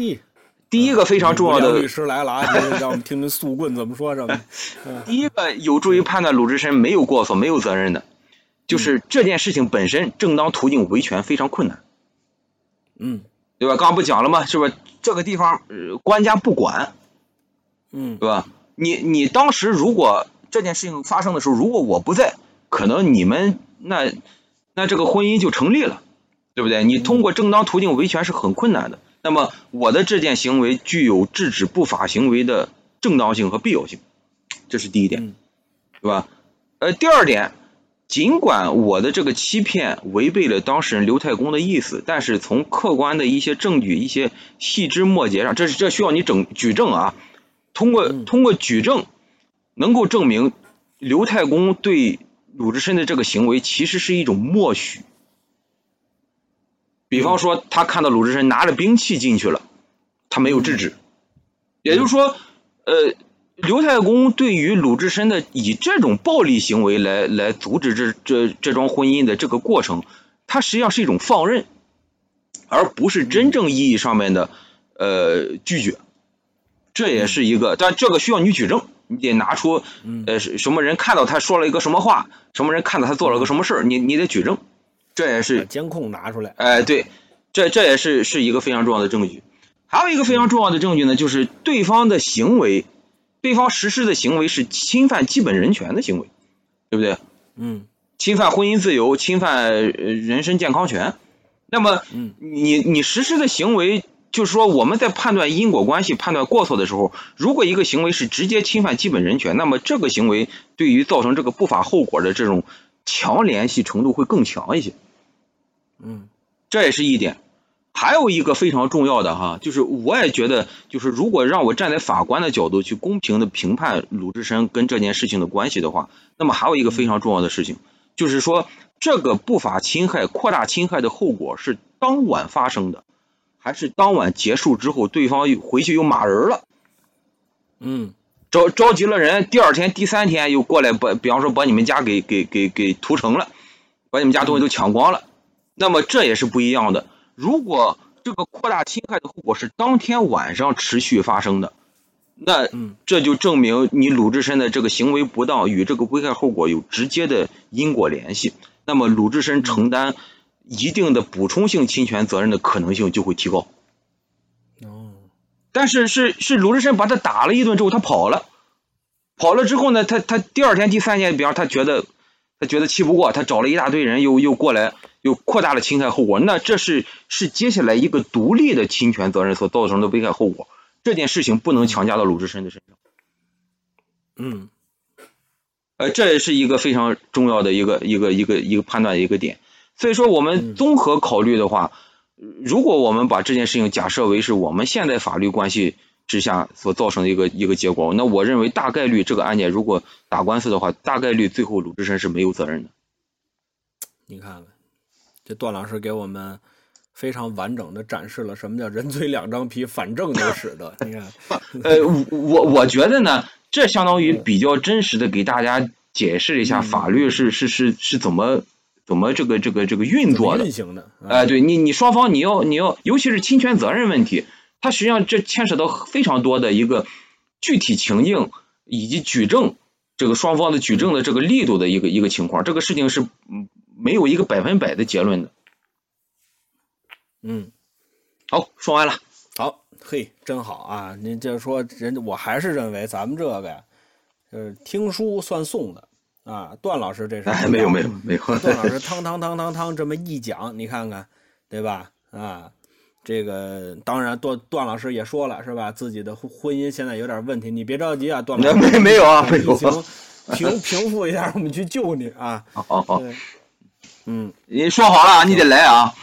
第一个非常重要的律师来了啊，让我们听听速棍怎么说什么。第一个有助于判断鲁智深没有过错、没有责任的。就是这件事情本身正当途径维权非常困难，嗯，对吧？刚刚不讲了吗？是不是这个地方、呃、官家不管，嗯，对吧？你你当时如果这件事情发生的时候，如果我不在，可能你们那那这个婚姻就成立了，对不对？你通过正当途径维权是很困难的。那么我的这件行为具有制止不法行为的正当性和必要性，这是第一点，对吧？呃，第二点，尽管我的这个欺骗违背了当事人刘太公的意思，但是从客观的一些证据、一些细枝末节上，这是这需要你整举证啊。通过通过举证，能够证明刘太公对鲁智深的这个行为其实是一种默许。比方说，他看到鲁智深拿着兵器进去了，他没有制止，也就是说，呃，刘太公对于鲁智深的以这种暴力行为来来阻止这这这桩婚姻的这个过程，他实际上是一种放任，而不是真正意义上面的呃拒绝，这也是一个，但这个需要你举证，你得拿出呃什么人看到他说了一个什么话，什么人看到他做了个什么事儿，你你得举证。这也是监控拿出来，哎，对，这这也是是一个非常重要的证据。还有一个非常重要的证据呢，就是对方的行为，对方实施的行为是侵犯基本人权的行为，对不对？嗯。侵犯婚姻自由，侵犯人身健康权。那么，嗯，你你实施的行为，就是说我们在判断因果关系、判断过错的时候，如果一个行为是直接侵犯基本人权，那么这个行为对于造成这个不法后果的这种强联系程度会更强一些。嗯，这也是一点，还有一个非常重要的哈，就是我也觉得，就是如果让我站在法官的角度去公平的评判鲁智深跟这件事情的关系的话，那么还有一个非常重要的事情，就是说这个不法侵害、扩大侵害的后果是当晚发生的，还是当晚结束之后，对方回去又骂人了，嗯，着着急了人，第二天、第三天又过来把，比方说把你们家给给给给屠城了，把你们家东西都抢光了。那么这也是不一样的。如果这个扩大侵害的后果是当天晚上持续发生的，那这就证明你鲁智深的这个行为不当与这个危害后果有直接的因果联系。那么鲁智深承担一定的补充性侵权责任的可能性就会提高。哦，但是是是鲁智深把他打了一顿之后，他跑了，跑了之后呢，他他第二天、第三天，比方他觉得他觉得气不过，他找了一大堆人又又过来。又扩大了侵害后果，那这是是接下来一个独立的侵权责任所造成的危害后果，这件事情不能强加到鲁智深的身上。嗯，呃，这也是一个非常重要的一个一个一个一个判断的一个点。所以说，我们综合考虑的话，如果我们把这件事情假设为是我们现在法律关系之下所造成的一个一个结果，那我认为大概率这个案件如果打官司的话，大概率最后鲁智深是没有责任的。你看看。这段老师给我们非常完整的展示了什么叫人嘴两张皮，反正都使得。你看，呃，我我觉得呢，这相当于比较真实的给大家解释一下法律是是是是怎么怎么这个这个这个运作的。运行的。哎，对你你双方你要你要，尤其是侵权责任问题，它实际上这牵扯到非常多的一个具体情境以及举证这个双方的举证的这个力度的一个一个情况。这个事情是嗯。没有一个百分百的结论的，嗯，好，说完了，好，嘿，真好啊！您就是说，人我还是认为咱们这个呀，就是听书算诵的啊。段老师这是没有没有没有，段老师汤汤汤汤汤这么一讲，你看看，对吧？啊，这个当然段段老师也说了是吧？自己的婚姻现在有点问题，你别着急啊，段老师没没有啊，没有，平平复一下，我们去救你啊。好好。嗯，你说好了，你得来啊！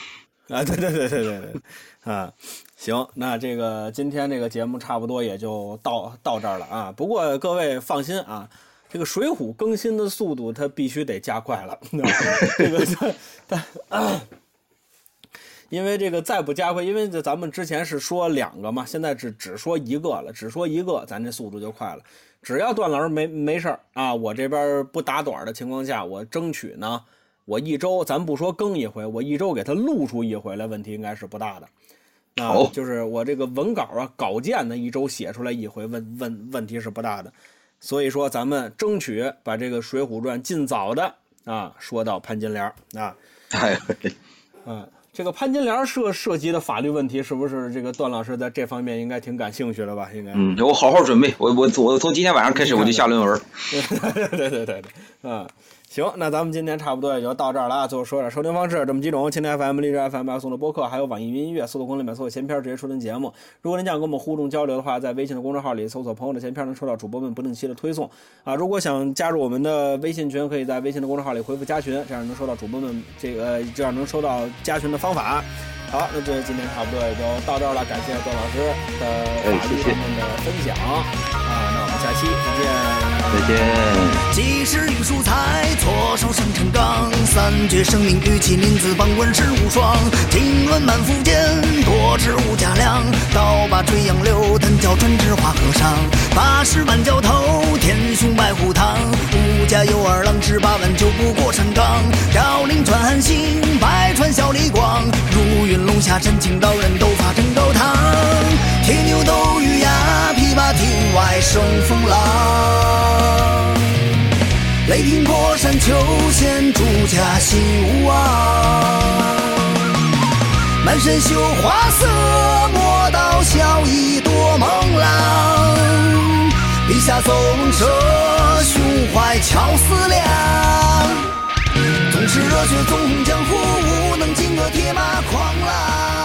啊，对对对对对对，啊，行，那这个今天这个节目差不多也就到到这儿了啊。不过各位放心啊，这个《水浒》更新的速度它必须得加快了，这个但 因为这个再不加快，因为咱们之前是说两个嘛，现在只只说一个了，只说一个，咱这速度就快了。只要段老师没没事儿啊，我这边不打短的情况下，我争取呢。我一周，咱不说更一回，我一周给他录出一回来，问题应该是不大的。啊，就是我这个文稿啊、稿件呢，一周写出来一回，问问问题是不大的。所以说，咱们争取把这个《水浒传》尽早的啊说到潘金莲啊。哎，嗯，这个潘金莲涉涉及的法律问题，是不是这个段老师在这方面应该挺感兴趣的吧？应该。嗯，我好好准备，我我我从今天晚上开始我就下论文。对对对对对，啊。行，那咱们今天差不多也就到这儿了啊。最后说点收听方式，这么几种：蜻蜓 FM、荔枝 FM、送的播客，还有网易云音乐。搜索“公里面搜索闲篇”，直接收听节目。如果您想跟我们互动交流的话，在微信的公众号里搜索“朋友的闲篇”，能收到主播们不定期的推送啊。如果想加入我们的微信群，可以在微信的公众号里回复“加群”，这样能收到主播们这个这样能收到加群的方法。好，那这今天差不多也就到这儿了，感谢段老师的法律方面的分享啊。那我们下期再见。再见。及时雨蔬菜，左手生辰纲，三绝生命玉器名字，榜文世无双。经纶满腹间，多知无价量。刀把垂杨柳，单教专治花和尚。八十万教头，天雄白虎堂。吾家有二郎，十八万九不过山岗。绕岭传韩信，百川小李广。如云龙下山，青道人斗法争高堂。铁牛斗玉牙，琵琶亭外生风浪。雷霆过山丘，现朱家新吴王。满身绣花色，魔道笑意多猛浪。笔下走龙蛇，胸怀巧思量。纵使热血纵横江湖，无能金戈铁马狂浪。